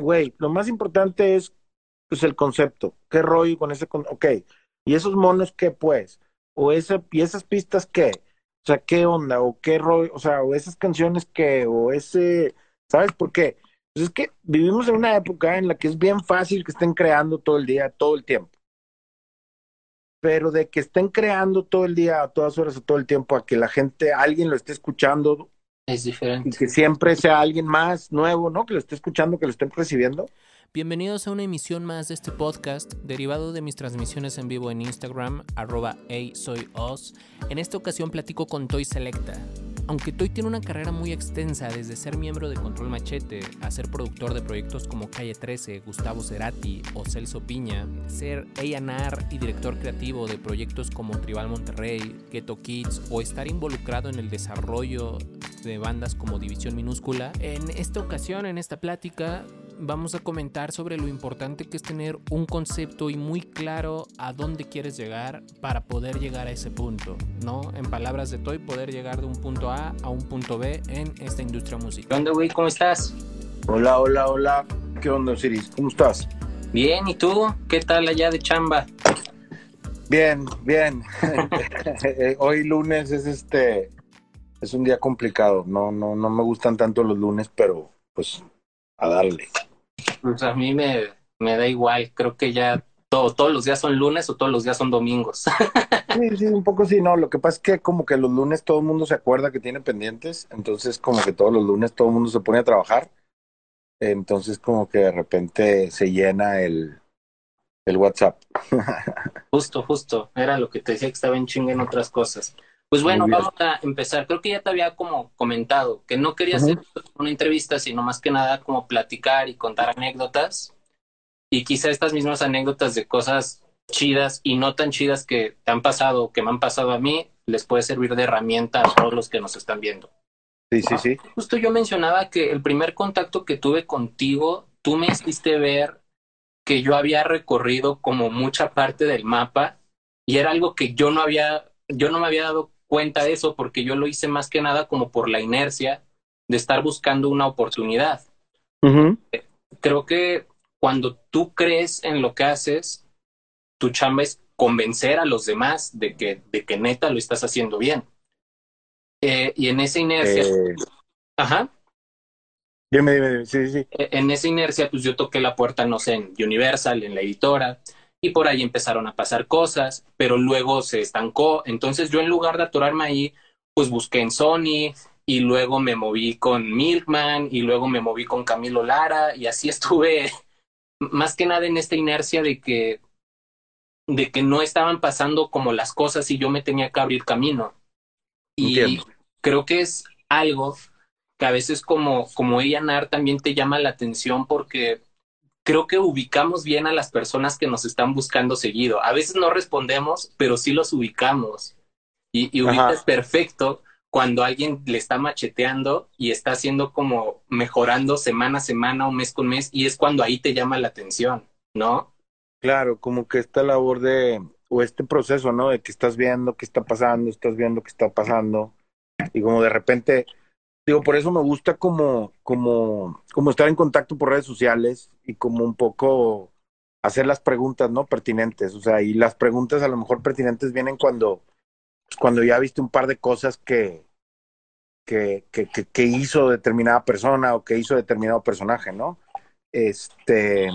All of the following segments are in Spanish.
güey, lo más importante es pues el concepto. ¿Qué rollo con ese con ok? ¿Y esos monos qué pues? O ese, y esas pistas qué? O sea, ¿qué onda? ¿O qué rollo? O sea, o esas canciones qué? O ese, ¿sabes por qué? Pues es que vivimos en una época en la que es bien fácil que estén creando todo el día, todo el tiempo. Pero de que estén creando todo el día, a todas horas, a todo el tiempo, a que la gente, alguien lo esté escuchando. Es diferente. Y que siempre sea alguien más nuevo, ¿no? Que lo esté escuchando, que lo estén recibiendo. Bienvenidos a una emisión más de este podcast, derivado de mis transmisiones en vivo en Instagram, arroba soy En esta ocasión platico con Toy Selecta, aunque Toy tiene una carrera muy extensa desde ser miembro de Control Machete a ser productor de proyectos como Calle 13, Gustavo Cerati o Celso Piña, ser A&R y director creativo de proyectos como Tribal Monterrey, Ghetto Kids o estar involucrado en el desarrollo de bandas como División Minúscula, en esta ocasión, en esta plática, vamos a comentar sobre lo importante que es tener un concepto y muy claro a dónde quieres llegar para poder llegar a ese punto, ¿no? En palabras de Toy, poder llegar de un punto A a un punto B en esta industria musical. ¿Qué onda, güey? ¿Cómo estás? Hola, hola, hola. ¿Qué onda, Osiris? ¿Cómo estás? Bien, ¿y tú? ¿Qué tal allá de chamba? Bien, bien. Hoy lunes es este es un día complicado. No, no, no me gustan tanto los lunes, pero pues a darle. Pues a mí me, me da igual, creo que ya todo, todos los días son lunes o todos los días son domingos. sí, sí, un poco sí, no, lo que pasa es que como que los lunes todo el mundo se acuerda que tiene pendientes, entonces como que todos los lunes todo el mundo se pone a trabajar, entonces como que de repente se llena el, el WhatsApp. justo, justo, era lo que te decía que estaba en chinga en otras cosas. Pues bueno, vamos a empezar. Creo que ya te había como comentado que no quería hacer una entrevista, sino más que nada como platicar y contar anécdotas. Y quizá estas mismas anécdotas de cosas chidas y no tan chidas que te han pasado, que me han pasado a mí, les puede servir de herramienta a todos los que nos están viendo. Sí, sí, sí. Justo yo mencionaba que el primer contacto que tuve contigo, tú me hiciste ver que yo había recorrido como mucha parte del mapa y era algo que yo no había, yo no me había dado cuenta de eso porque yo lo hice más que nada como por la inercia de estar buscando una oportunidad. Creo que cuando tú crees en lo que haces, tu chamba es convencer a los demás de que, de que neta lo estás haciendo bien. Eh, y en esa inercia, eh, ajá. Dime, dime, sí, sí. E, en esa inercia, pues yo toqué la puerta, no sé, en Universal, en la editora, y por ahí empezaron a pasar cosas, pero luego se estancó. Entonces yo en lugar de atorarme ahí, pues busqué en Sony y luego me moví con Milkman y luego me moví con Camilo Lara y así estuve más que nada en esta inercia de que de que no estaban pasando como las cosas y yo me tenía que abrir camino. Y creo que es algo que a veces como como ella Nar también te llama la atención porque creo que ubicamos bien a las personas que nos están buscando seguido. A veces no respondemos, pero sí los ubicamos. Y, y ubicas perfecto cuando alguien le está macheteando y está haciendo como mejorando semana a semana o mes con mes, y es cuando ahí te llama la atención, ¿no? Claro, como que esta labor de, o este proceso, ¿no? De que estás viendo qué está pasando, estás viendo qué está pasando, y como de repente Digo, por eso me gusta como, como, como estar en contacto por redes sociales y como un poco hacer las preguntas, ¿no? Pertinentes. O sea, y las preguntas a lo mejor pertinentes vienen cuando, pues, cuando ya viste un par de cosas que, que, que, que, hizo determinada persona o que hizo determinado personaje, ¿no? Este,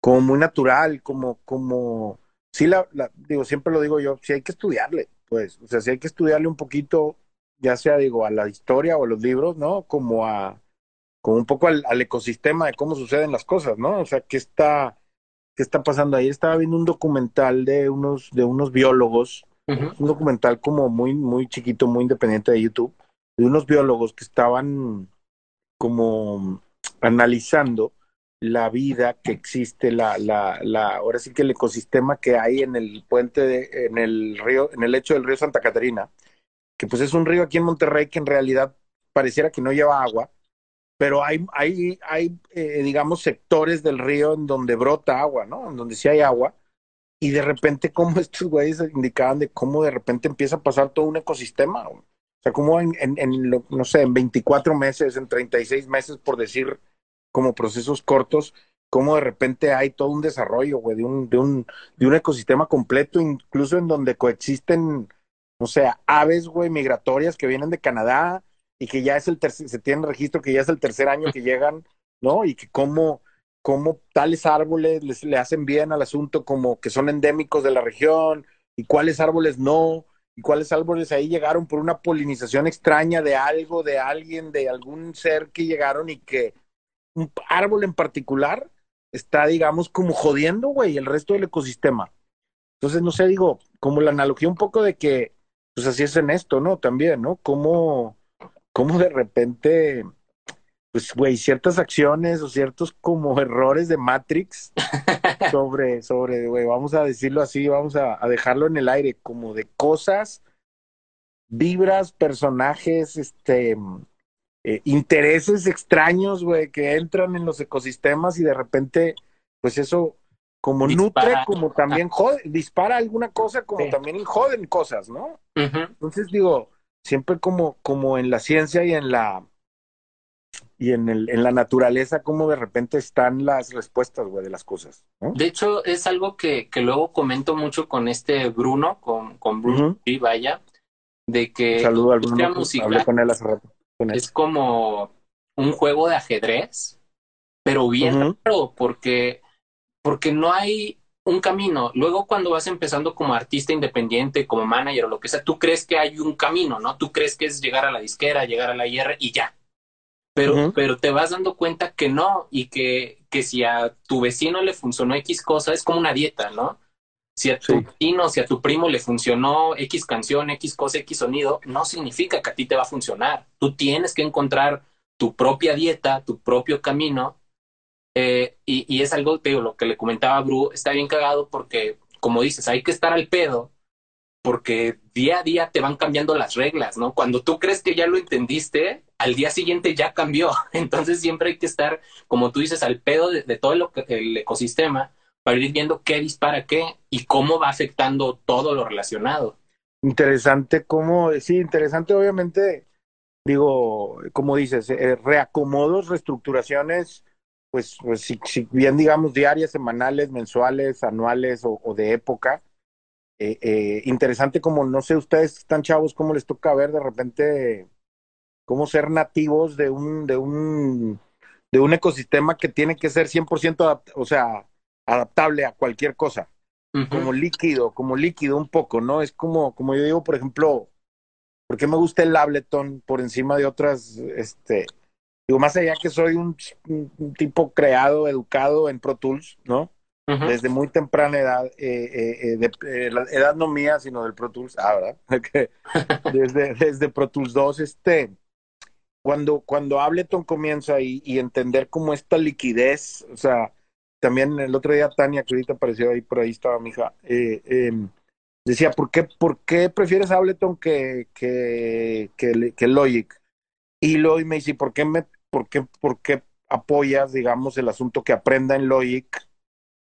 como muy natural, como, como, sí, la, la, digo, siempre lo digo yo, sí hay que estudiarle, pues, o sea, sí hay que estudiarle un poquito ya sea digo a la historia o a los libros, ¿no? Como a como un poco al, ecosistema de cómo suceden las cosas, ¿no? O sea, qué está qué está pasando ahí. Estaba viendo un documental de unos de unos biólogos, un documental como muy muy chiquito, muy independiente de YouTube, de unos biólogos que estaban como analizando la vida que existe, la, la, la, ahora sí que el ecosistema que hay en el puente, de, en el río, en el lecho del río Santa Catarina, que pues es un río aquí en Monterrey que en realidad pareciera que no lleva agua, pero hay, hay, hay eh, digamos, sectores del río en donde brota agua, ¿no? En donde sí hay agua. Y de repente, como estos güeyes indicaban de cómo de repente empieza a pasar todo un ecosistema. O sea, como en, en, en no sé, en 24 meses, en 36 meses, por decir como procesos cortos, cómo de repente hay todo un desarrollo, güey, de un, de un, de un ecosistema completo, incluso en donde coexisten, o sea, aves, güey, migratorias que vienen de Canadá y que ya es el tercer, se tiene registro que ya es el tercer año que llegan, ¿no? Y que cómo, cómo tales árboles les, le hacen bien al asunto como que son endémicos de la región y cuáles árboles no, y cuáles árboles ahí llegaron por una polinización extraña de algo, de alguien, de algún ser que llegaron y que un árbol en particular está, digamos, como jodiendo, güey, el resto del ecosistema. Entonces, no sé, digo, como la analogía un poco de que, pues así es en esto, ¿no? También, ¿no? Como, como de repente, pues, güey, ciertas acciones o ciertos como errores de Matrix sobre, sobre, güey, vamos a decirlo así, vamos a, a dejarlo en el aire, como de cosas, vibras, personajes, este, eh, intereses extraños, güey, que entran en los ecosistemas y de repente, pues eso como nutre, como también jode, dispara alguna cosa, como también joden cosas, ¿no? Entonces digo, siempre como, como en la ciencia y en la y en, el, en la naturaleza, como de repente están las respuestas, güey, de las cosas. ¿no? De hecho, es algo que, que luego comento mucho con este Bruno, con, con Bruno y vaya, de que Saludo al Bruno, hablé con él hace rato es como un juego de ajedrez, pero bien raro, porque, porque no hay un camino. Luego cuando vas empezando como artista independiente, como manager o lo que sea, tú crees que hay un camino, ¿no? Tú crees que es llegar a la disquera, llegar a la IR y ya. Pero, pero te vas dando cuenta que no, y que, que si a tu vecino le funcionó X cosa, es como una dieta, ¿no? Si a tu vecino, si a tu primo le funcionó X canción, X cosa, X sonido, no significa que a ti te va a funcionar. Tú tienes que encontrar tu propia dieta, tu propio camino. Eh, y, y, es algo, te digo, lo que le comentaba a Bru, está bien cagado porque, como dices, hay que estar al pedo porque día a día te van cambiando las reglas, ¿no? Cuando tú crees que ya lo entendiste, al día siguiente ya cambió. Entonces siempre hay que estar, como tú dices, al pedo de, de todo lo que, el ecosistema para ir viendo qué dispara qué y cómo va afectando todo lo relacionado. Interesante cómo, sí, interesante obviamente, digo, como dices, eh, reacomodos, reestructuraciones, pues, pues si, bien digamos diarias, semanales, mensuales, anuales o, de época. Eh, eh, interesante como, no sé, ustedes están chavos, cómo les toca ver de repente cómo ser nativos de un, de un, de un ecosistema que tiene que ser 100%, o sea, adaptable a cualquier cosa, como líquido, como líquido un poco, ¿no? Es como, como yo digo, por ejemplo, ¿por qué me gusta el Ableton por encima de otras, este, digo, más allá que soy un, tipo creado, educado en Pro Tools, ¿no? Desde muy temprana edad, eh, eh, eh de, la edad no mía, sino del Pro Tools, ah, ¿verdad? desde, desde Pro Tools 2, este, cuando, cuando Ableton comienza y, y entender como esta liquidez, o sea, también el otro día Tania, que ahorita apareció ahí, por ahí estaba mi hija, eh, em, decía, ¿por qué, ¿por qué prefieres Ableton que, que, que, Logic? Y Logic me dice, ¿por qué, me, por, qué, ¿por qué apoyas, digamos, el asunto que aprenda en Logic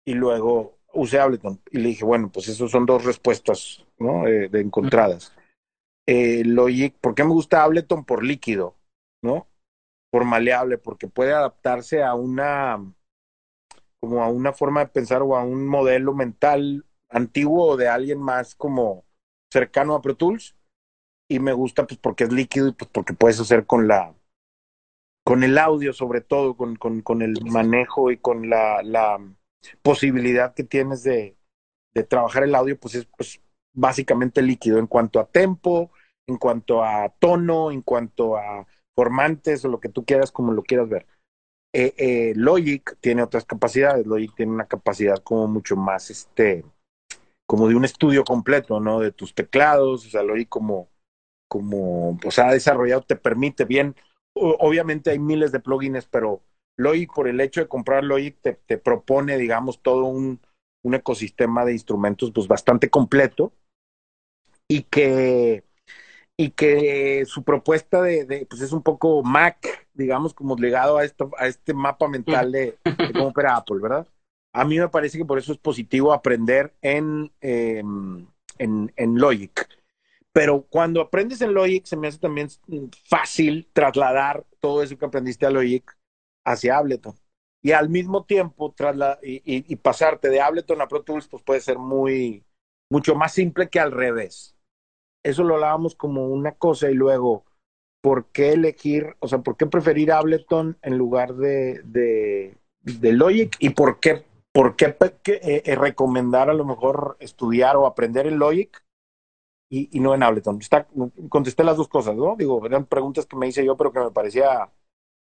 y luego use Ableton? Y le dije, bueno, pues esas son dos respuestas, ¿no? Eh, de encontradas. Eh, Logic, ¿por qué me gusta Ableton? Por líquido, ¿no? Por maleable, porque puede adaptarse a una como a una forma de pensar o a un modelo mental antiguo o de alguien más como cercano a Pro Tools y me gusta pues porque es líquido y pues porque puedes hacer con la con el audio sobre todo con, con, con el manejo y con la, la posibilidad que tienes de, de trabajar el audio pues es pues básicamente líquido en cuanto a tempo en cuanto a tono en cuanto a formantes o lo que tú quieras como lo quieras ver eh, eh, Logic tiene otras capacidades. Logic tiene una capacidad como mucho más, este, como de un estudio completo, ¿no? De tus teclados, o sea, Logic como, como, o sea, ha desarrollado, te permite bien. Obviamente hay miles de plugins, pero Logic, por el hecho de comprar Logic, te, te propone, digamos, todo un, un ecosistema de instrumentos, pues bastante completo y que y que su propuesta de, pues es un poco Mac, digamos, como legado a esto, a este mapa mental de, cómo opera Apple, ¿verdad? A mí me parece que por eso es positivo aprender en, em, en, en Logic. Pero cuando aprendes en Logic, se me hace también fácil trasladar todo eso que aprendiste a Logic hacia Ableton. Y al mismo tiempo, tras la, y, pasarte de Ableton a Pro Tools, pues puede ser muy, mucho más simple que al revés. Eso lo hablábamos como una cosa y luego, ¿por qué elegir, o sea, por qué preferir Ableton en lugar de, de, de Logic y por qué, por qué, eh, eh, recomendar a lo mejor estudiar o aprender en Logic y, y, no en Ableton? Está, contesté las dos cosas, ¿no? Digo, eran preguntas que me hice yo, pero que me parecía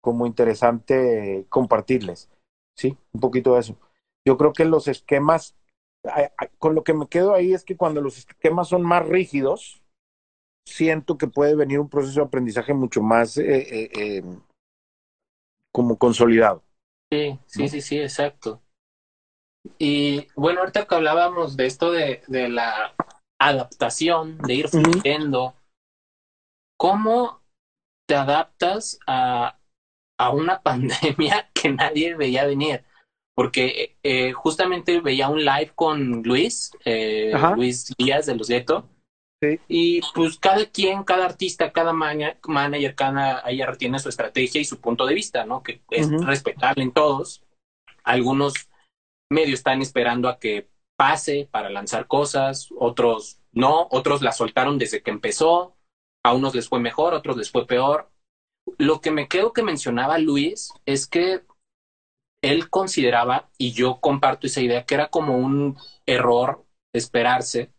como interesante compartirles. Sí, un poquito de eso. Yo creo que los esquemas, con lo que me quedo ahí es que cuando los esquemas son más rígidos, siento que puede venir un proceso de aprendizaje mucho más eh, eh, eh, como consolidado. Sí, sí, sí, sí, exacto. Y bueno, ahorita que hablábamos de esto de, de la adaptación, de ir fluyendo, ¿cómo te adaptas a, a una pandemia que nadie veía venir. Porque eh, justamente veía un live con Luis, eh, Luis Díaz de los Gueto. Y pues cada quien, cada artista, cada manager, cada ayer tiene su estrategia y su punto de vista, ¿no? Que es respetable en todos. Algunos medios están esperando a que pase para lanzar cosas, otros no, otros la soltaron desde que empezó, a unos les fue mejor, a otros les fue peor lo que me creo que mencionaba Luis es que él consideraba, y yo comparto esa idea, que era como un error esperarse,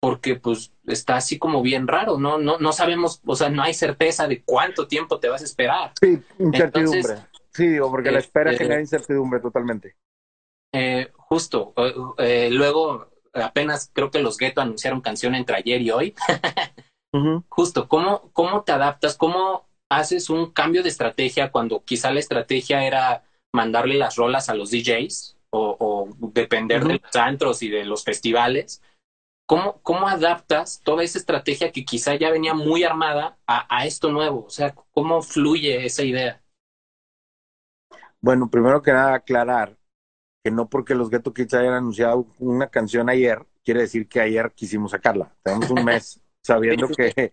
porque pues está así como bien raro, ¿no? No, no sabemos, o sea, no hay certeza de cuánto tiempo te vas a esperar. Sí, incertidumbre. sí, digo, porque la espera este, genera incertidumbre totalmente. Eh, justo. Eh, luego, apenas creo que los Ghetto anunciaron canción entre ayer y hoy. Justo, ¿cómo, ¿cómo te adaptas? ¿Cómo haces un cambio de estrategia cuando quizá la estrategia era mandarle las rolas a los DJs o, depender de los antros y de los festivales. ¿Cómo, ¿Cómo adaptas toda esa estrategia que quizá ya venía muy armada a, esto nuevo? O sea, ¿cómo fluye esa idea? Bueno, primero que nada aclarar que no porque los Ghetto Kids hayan anunciado una canción ayer, quiere decir que ayer quisimos sacarla. Tenemos un mes sabiendo que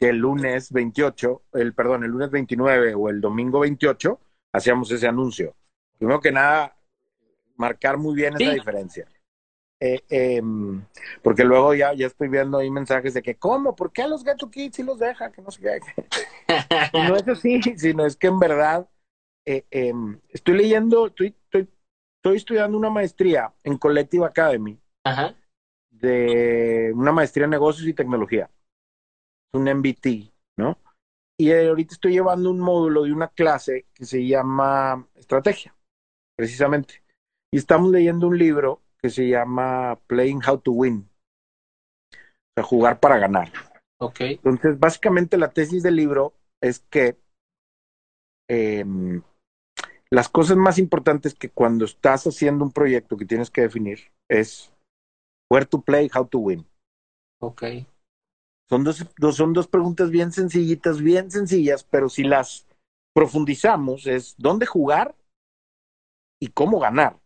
que el lunes 28, el perdón, el lunes 29 o el domingo 28 hacíamos ese anuncio. Primero que nada, marcar muy bien esa diferencia. Eh, em, porque luego ya, ya estoy viendo ahí mensajes de que, ¿cómo? ¿Por qué a los Gato Kids si los deja? Que no sé qué. no es así, sino es que en verdad eh, em, estoy leyendo, estoy, estoy, estoy, estudiando una maestría en Collective Academy de una maestría en negocios y tecnología un MBT, ¿no? Y ahorita estoy llevando un módulo de una clase que se llama Estrategia, precisamente. Y estamos leyendo un libro que se llama Playing How to Win. O sea, jugar para ganar. Ok. Entonces, básicamente la tesis del libro es que eh, las cosas más importantes que cuando estás haciendo un proyecto que tienes que definir es where to play, how to win. Ok. Son dos, son dos preguntas bien sencillitas, bien sencillas, pero si las profundizamos es dónde jugar y cómo ganar.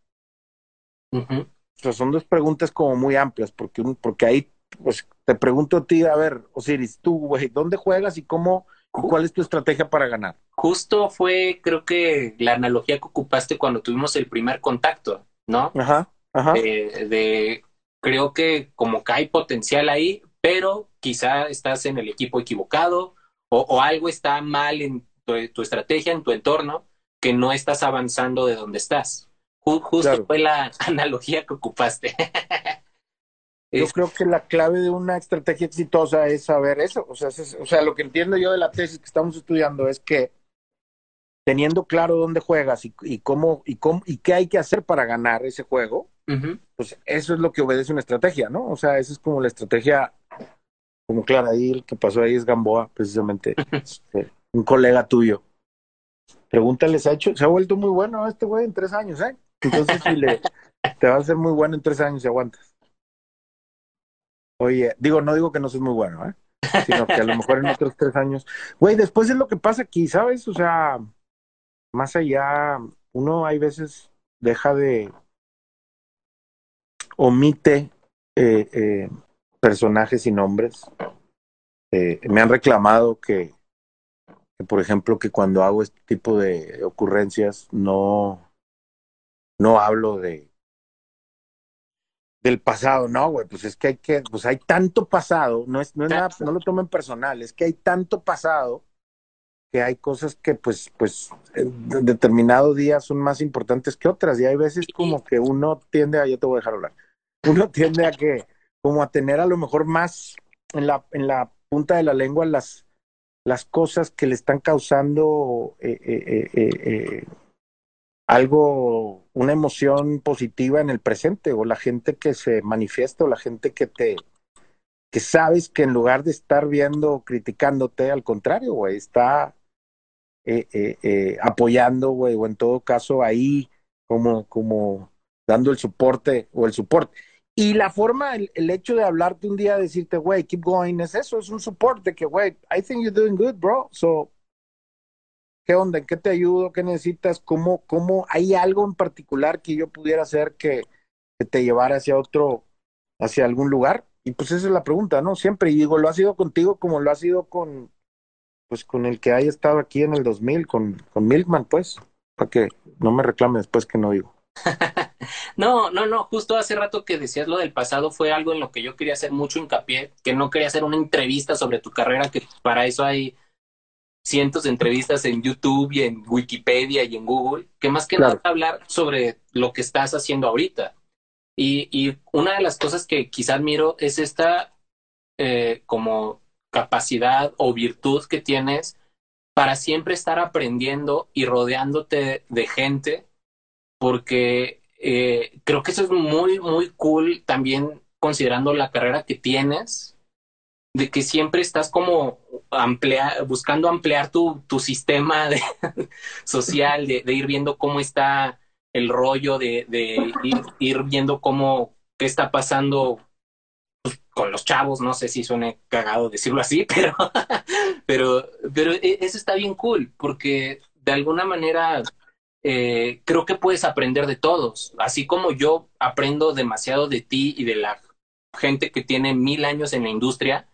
O sea, son dos preguntas como muy amplias, porque, porque ahí pues te pregunto a ti, a ver, Osiris, tú, güey, ¿dónde juegas y cómo, cuál es tu estrategia para ganar? Justo fue, creo que la analogía que ocupaste cuando tuvimos el primer contacto, ¿no? Ajá, ajá. de creo que como que hay potencial ahí, pero quizá estás en el equipo equivocado o, algo está mal en tu, estrategia, en tu entorno, que no estás avanzando de donde estás. justo fue la analogía que ocupaste. Yo creo que la clave de una estrategia exitosa es saber eso. O sea, o sea, lo que entiendo yo de la tesis que estamos estudiando es que teniendo claro dónde juegas y, y cómo y cómo y qué hay que hacer para ganar ese juego, pues eso es lo que obedece una estrategia, ¿no? O sea, esa es como la estrategia, como claro, ahí el que pasó ahí es Gamboa, precisamente, este, un colega tuyo. Pregúntale, se ha hecho, se ha vuelto muy bueno este güey en tres años, ¿eh? Entonces, si le, te va a ser muy bueno en tres años si aguantas. Oye, digo, no digo que no seas muy bueno, ¿eh? Sino que a lo mejor en otros tres años. Güey, después es lo que pasa aquí, ¿sabes? O sea, más allá, uno hay veces deja de, omite eh, eh, personajes y nombres. Eh, me han reclamado que, que, por ejemplo, que cuando hago este tipo de ocurrencias no, no hablo de del pasado, no, güey, pues es que hay que, pues hay tanto pasado, no es, no es nada, no lo tomen personal, es que hay tanto pasado que hay cosas que pues, pues, en determinado día son más importantes que otras, y hay veces como que uno tiende a, yo te voy a dejar hablar, uno tiende a que, como a tener a lo mejor más en la, en la punta de la lengua las, las cosas que le están causando eh, eh, eh, algo, una emoción positiva en el presente, o la gente que se manifiesta, o la gente que te, que sabes que en lugar de estar viendo, criticándote, al contrario, güey, está eh, eh, eh, apoyando, güey, o en todo caso ahí como, como dando el soporte o el soporte. Y la forma, el, el hecho de hablarte un día, decirte, güey, keep going, es eso, es un soporte que, güey, I think you're doing good, bro. So, ¿qué onda? ¿En qué te ayudo? ¿Qué necesitas? ¿Cómo, cómo hay algo en particular que yo pudiera hacer que, te llevara hacia otro, hacia algún lugar? Y pues esa es la pregunta, ¿no? Siempre, y digo, lo ha sido contigo como lo ha sido con, pues con el que haya estado aquí en el 2000, con, con Milkman, pues, para que no me reclame después que no digo. no, no, no, justo hace rato que decías lo del pasado fue algo en lo que yo quería hacer mucho hincapié, que no quería hacer una entrevista sobre tu carrera, que para eso hay cientos de entrevistas en YouTube y en Wikipedia y en Google, que más que claro. nada hablar sobre lo que estás haciendo ahorita. Y, y, una de las cosas que quizás admiro es esta eh, como capacidad o virtud que tienes para siempre estar aprendiendo y rodeándote de gente, porque eh, creo que eso es muy, muy cool también considerando la carrera que tienes, de que siempre estás como ampliar, buscando ampliar tu, tu sistema de, social, de, ir viendo cómo está el rollo, de, de ir, viendo cómo, qué está pasando pues, con los chavos, no sé si suene cagado decirlo así, pero, pero, pero eso está bien cool, porque de alguna manera eh, creo que puedes aprender de todos, así como yo aprendo demasiado de ti y de la gente que tiene mil años en la industria,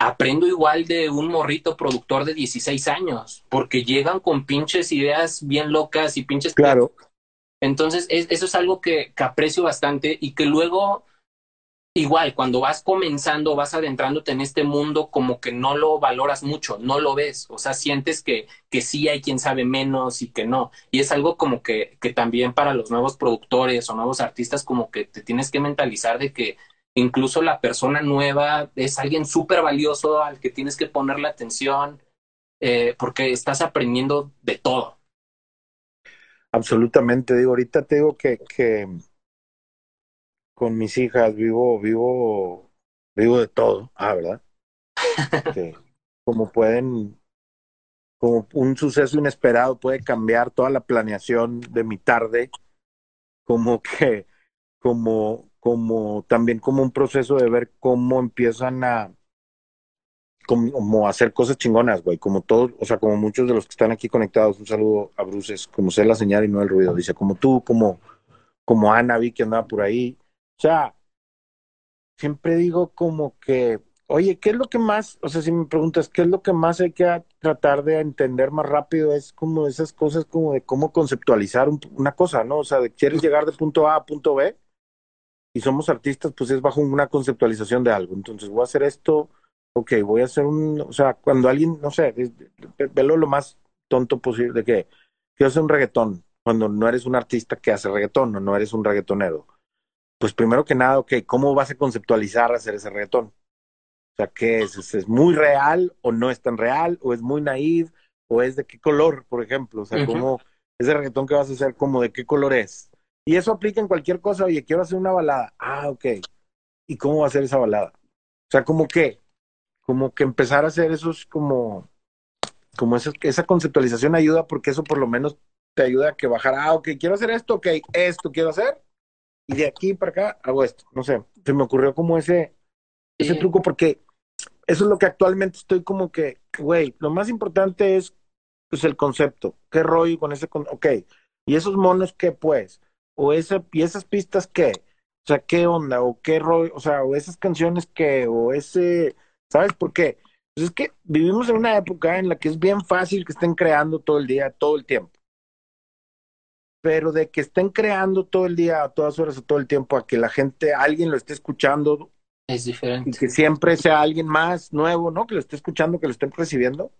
aprendo igual de un morrito productor de 16 años, porque llegan con pinches ideas bien locas y pinches... Claro. Entonces, es, eso es algo que, que, aprecio bastante y que luego, igual, cuando vas comenzando, vas adentrándote en este mundo, como que no lo valoras mucho, no lo ves, o sea, sientes que, que sí hay quien sabe menos y que no. Y es algo como que, que también para los nuevos productores o nuevos artistas, como que te tienes que mentalizar de que incluso la persona nueva es alguien súper valioso al que tienes que ponerle atención eh, porque estás aprendiendo de todo. Absolutamente, digo, ahorita te digo que, que con mis hijas vivo, vivo, vivo de todo, ah, ¿verdad? que como pueden, como un suceso inesperado puede cambiar toda la planeación de mi tarde, como que, como, como también como un proceso de ver cómo empiezan a como, hacer cosas chingonas, güey, como todos, o sea, como muchos de los que están aquí conectados, un saludo a Bruces, como sé la señal y no el ruido, dice, como tú, como, como Ana, vi que andaba por ahí, o sea, siempre digo como que, oye, ¿qué es lo que más, o sea, si me preguntas, ¿qué es lo que más hay que tratar de entender más rápido? Es como esas cosas como de cómo conceptualizar un, una cosa, ¿no? O sea, de quieres llegar de punto A a punto B, y somos artistas, pues es bajo una conceptualización de algo. Entonces voy a hacer esto, ok, voy a hacer un, o sea, cuando alguien, no sé, velo lo más tonto posible, de que quiero hacer un reggaetón, cuando no eres un artista que hace reggaetón o no eres un reggaetonero. Pues primero que nada, ok, ¿cómo vas a conceptualizar hacer ese reggaetón? O sea, ¿qué es? ¿Es, es muy real o no es tan real? ¿O es muy naive? ¿O es de qué color, por ejemplo? O sea, uh -huh. ¿cómo ese reggaetón que vas a hacer, como de qué color es? Y eso aplica en cualquier cosa. Oye, quiero hacer una balada. Ah, ok. ¿Y cómo va a ser esa balada? O sea, como que, como que empezar a hacer esos como, como esa, esa conceptualización ayuda porque eso por lo menos te ayuda a que bajar. Ah, ok, quiero hacer esto, ok, esto quiero hacer. Y de aquí para acá hago esto. No sé, se me ocurrió como ese, ese truco porque eso es lo que actualmente estoy como que, güey, lo más importante es pues el concepto. ¿Qué rollo con ese? Con... Ok. ¿Y esos monos qué pues? O esa, y esas pistas qué, o sea, qué onda, o qué rollo, o sea, o esas canciones qué, o ese, ¿sabes por qué? Pues es que vivimos en una época en la que es bien fácil que estén creando todo el día, todo el tiempo. Pero de que estén creando todo el día, a todas horas, a todo el tiempo, a que la gente, alguien lo esté escuchando. Es diferente. Y que siempre sea alguien más nuevo, ¿no? Que lo esté escuchando, que lo estén recibiendo.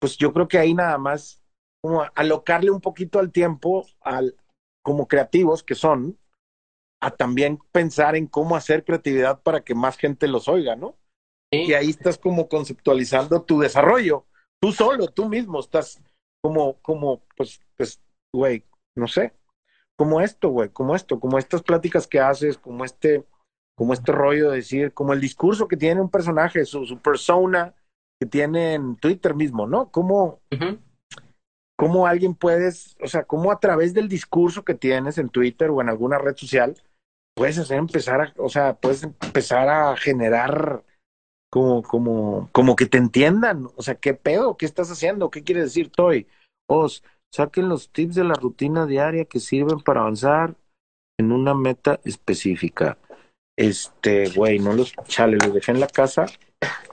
Pues yo creo que ahí nada más, como alocarle un poquito al tiempo, al, como creativos que son, a también pensar en cómo hacer creatividad para que más gente los oiga, ¿no? Y ahí estás como conceptualizando tu desarrollo. Tú solo, tú mismo estás como, como, pues, pues, güey, no sé, como esto, güey, como esto, como estas pláticas que haces, como este, como este rollo de decir, como el discurso que tiene un personaje, su, su persona que tiene en Twitter mismo, ¿no? Cómo, cómo alguien puedes, o sea, cómo a través del discurso que tienes en Twitter o en alguna red social, puedes hacer empezar a, o sea, puedes empezar a generar como, como, como que te entiendan. O sea, ¿qué pedo? ¿Qué estás haciendo? ¿Qué quiere decir Toy? Os, saquen los tips de la rutina diaria que sirven para avanzar en una meta específica. Este, güey, no los, chale, los dejé en la casa.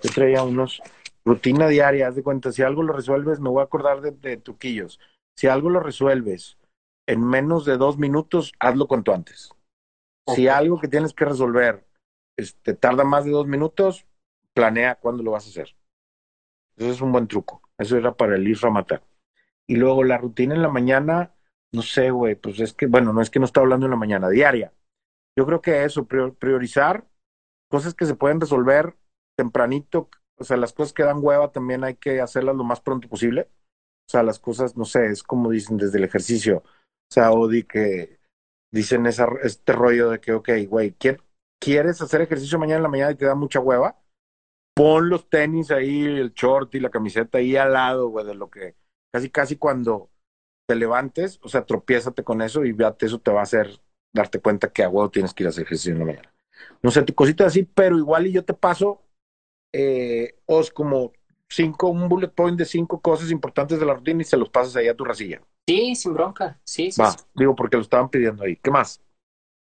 Yo traía unos, rutina diaria, haz de cuenta, si algo lo resuelves, me voy a acordar de, de truquillos. Si algo lo resuelves en menos de dos minutos, hazlo cuanto antes. Si algo que tienes que resolver este, tarda más de dos minutos, planea cuándo lo vas a hacer. Eso es un buen truco. Eso era para el ir a matar. Y luego la rutina en la mañana, no sé, güey, pues es que, bueno, no es que no está hablando en la mañana, diaria. Yo creo que eso, priorizar cosas que se pueden resolver tempranito, o sea, las cosas que dan hueva también hay que hacerlas lo más pronto posible. O sea, las cosas, no sé, es como dicen desde el ejercicio. O sea, Odi que dicen esa, este rollo de que, ok, güey, ¿quieres hacer ejercicio mañana en la mañana y te da mucha hueva? pon los tenis ahí, el short y la camiseta ahí al lado, güey, de lo que casi, casi cuando te levantes, o sea, tropiézate con eso y véate, eso te va a hacer darte cuenta que a huevo tienes que ir a hacer ejercicio en la mañana. No sé, cositas así, pero igual y yo te paso, eh, os como cinco, un bullet point de cinco cosas importantes de la rutina y se los pasas ahí a tu racilla. Sí, sin bronca, sí, sí. Va, digo, porque lo estaban pidiendo ahí. ¿Qué más?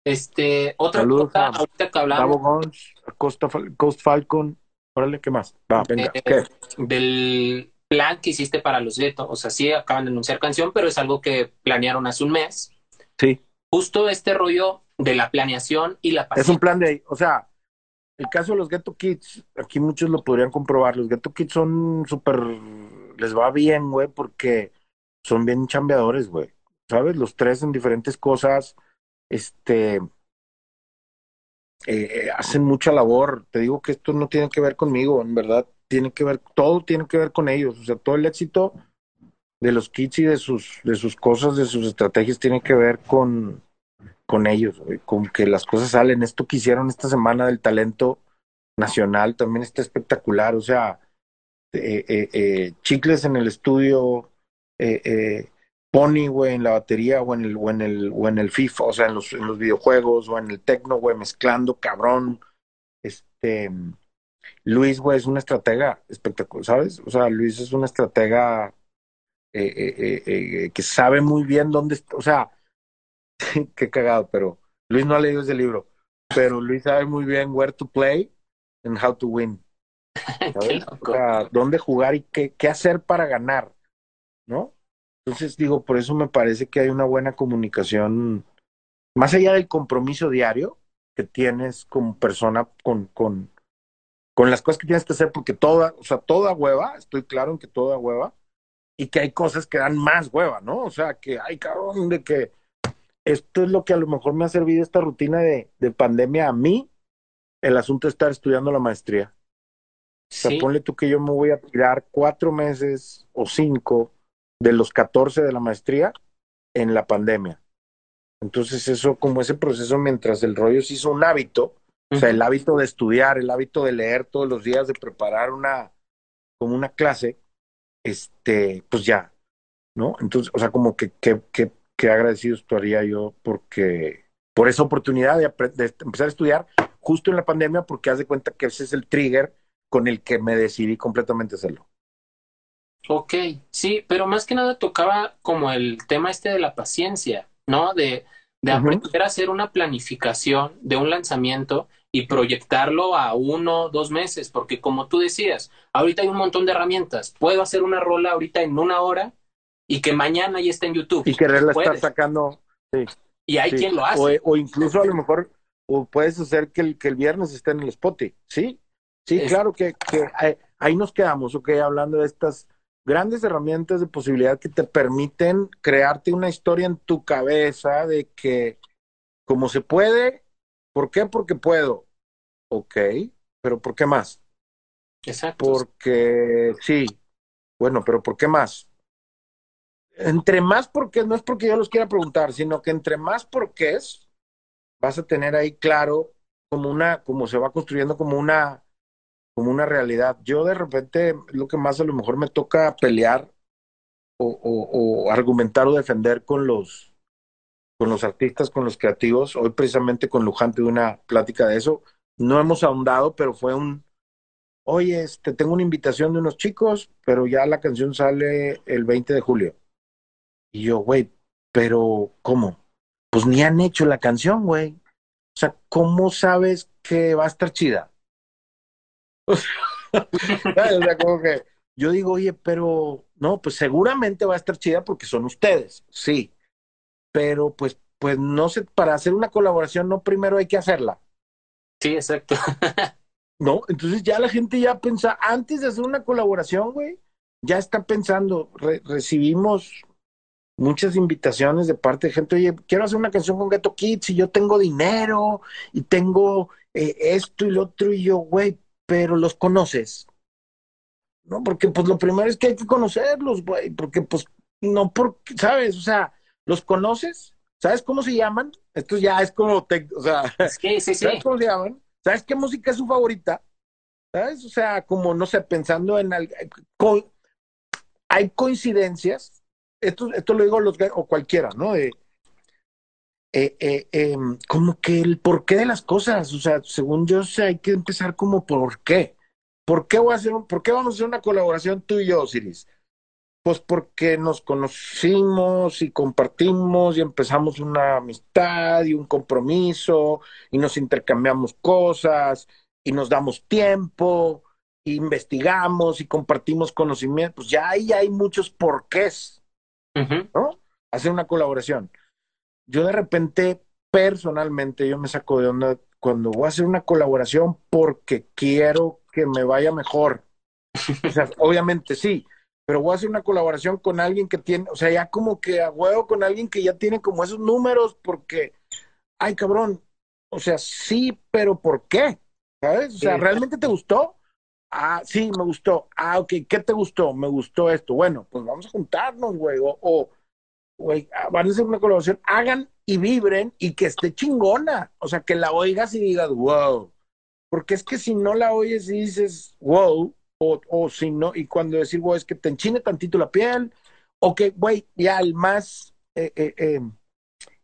Este, otra cosa, ahorita que hablamos. Costa, Coast Falcon, Órale, ¿qué más? Va, venga. ¿qué? Del plan que hiciste para los Ghetto. O sea, sí acaban de anunciar canción, pero es algo que planearon hace un mes. Sí. Justo este rollo de la planeación y la Es un plan de, o sea, el caso de los Ghetto Kids, aquí muchos lo podrían comprobar. Los Ghetto Kids son súper, les va bien, güey, porque son bien chambeadores, güey. ¿Sabes? Los tres en diferentes cosas. Este, eh, hacen mucha labor. Te digo que esto no tiene que ver conmigo, en verdad, tiene que ver, todo tiene que ver con ellos. O sea, todo el éxito de los kits y de sus, de sus cosas, de sus estrategias, tiene que ver con, con ellos, con que las cosas salen. Esto que hicieron esta semana del talento nacional también está espectacular. O sea, eh, eh, eh chicles en el estudio, Pony, güey, en la batería o en el, o en el, o en el FIFA, o sea, en los, en los videojuegos o en el tecno, güey, mezclando, cabrón. Este, Luis, güey, es una estratega espectacular, ¿sabes? O sea, Luis es una estratega que sabe muy bien dónde o sea, qué cagado, pero Luis no ha leído ese libro, pero Luis sabe muy bien where to play and how to win. ¿sabes? o sea, dónde jugar y qué, qué hacer para ganar, ¿no? Entonces, digo, por eso me parece que hay una buena comunicación, más allá del compromiso diario que tienes como persona con, con, con las cosas que tienes que hacer, porque toda, o sea, toda hueva, estoy claro en que toda hueva, y que hay cosas que dan más hueva, ¿no? O sea, que hay cabrón de que esto es lo que a lo mejor me ha servido esta rutina de, de pandemia a mí, el asunto de estar estudiando la maestría. O sea, ponle tú que yo me voy a tirar cuatro meses o cinco de los 14 de la maestría en la pandemia. Entonces eso, como ese proceso, mientras el rollo se hizo un hábito, o sea, el hábito de estudiar, el hábito de leer todos los días, de preparar una, como una clase, este, pues ya, ¿no? Entonces, o sea, como que, que, que, que agradecido estaría yo porque, por esa oportunidad de, de, empezar a estudiar justo en la pandemia, porque haz de cuenta que ese es el trigger con el que me decidí completamente hacerlo. Ok, sí, pero más que nada tocaba como el tema este de la paciencia, ¿no? De, de aprender a hacer una planificación de un lanzamiento y proyectarlo a uno, dos meses, porque como tú decías, ahorita hay un montón de herramientas. Puedo hacer una rola ahorita en una hora y que mañana ya esté en YouTube. Y quererla estar sacando. Sí. Y hay quien lo hace. O, incluso a lo mejor o puedes hacer que el, que el viernes esté en el spot, ¿sí? Sí, claro que, que ahí nos quedamos, ok, hablando de estas grandes herramientas de posibilidad que te permiten crearte una historia en tu cabeza de que como se puede, ¿por qué? Porque puedo. Ok, pero ¿por qué más? Exacto. Porque sí, bueno, pero ¿por qué más? Entre más porque no es porque yo los quiera preguntar, sino que entre más porque es, vas a tener ahí claro como una, como se va construyendo como una como una realidad. Yo de repente lo que más a lo mejor me toca pelear o, argumentar o defender con los con los artistas, con los creativos. Hoy precisamente con Lujante de una plática de eso. No hemos ahondado, pero fue un, oye, este, tengo una invitación de unos chicos, pero ya la canción sale el 20 de julio. Y yo, güey, pero ¿cómo? Pues ni han hecho la canción, güey. O sea, ¿cómo sabes que va a estar chida? o sea, como que yo digo, oye, pero no, pues seguramente va a estar chida porque son ustedes, sí. Pero pues, pues no sé, para hacer una colaboración, no primero hay que hacerla. Sí, exacto. no, entonces ya la gente ya piensa, antes de hacer una colaboración, güey, ya está pensando, recibimos muchas invitaciones de parte de gente, oye, quiero hacer una canción con Ghetto Kids y yo tengo dinero y tengo eh, esto y lo otro y yo, güey, pero los conoces. ¿No? Porque pues lo primero es que hay que conocerlos, güey, porque pues no porque, ¿sabes? O sea, los conoces, ¿sabes cómo se llaman? Esto ya es como, o sea, sí, sí, ¿sabes cómo se llaman? ¿Sabes qué música es su favorita? ¿Sabes? O sea, como, no sé, pensando en... hay coincidencias, esto, esto lo digo los o cualquiera, ¿no? De, eh, eh, em, como que el porqué de las cosas, o sea, según yo sé, hay que empezar como por qué. ¿Por qué, voy a hacer ¿Por qué vamos a hacer una colaboración tú y yo, Siris? Pues porque nos conocimos y compartimos y empezamos una amistad y un compromiso y nos intercambiamos cosas y nos damos tiempo, e investigamos y compartimos conocimientos. Pues ya ahí hay muchos porqués, ¿no? Hacer una colaboración yo de repente, personalmente, yo me saco de onda cuando voy a hacer una colaboración porque quiero que me vaya mejor. O sea, obviamente sí, pero voy a hacer una colaboración con alguien que tiene, o sea, ya como que a huevo con alguien que ya tiene como esos números porque, ay cabrón, o sea, sí, pero ¿por qué? ¿Sabes? O sea, ¿realmente te gustó? Ah, sí, me gustó. Ah, ok, ¿qué te gustó? Me gustó esto. Bueno, pues vamos a juntarnos, güey. o güey, ah, van a hacer una colaboración, hagan y vibren y que esté chingona. O sea, que la oigas y digas, wow. Porque es que si no la oyes y dices, wow, o, o si no, y cuando decir wow es que te enchine tantito la piel, o que, güey, ya el más, eh, eh, eh,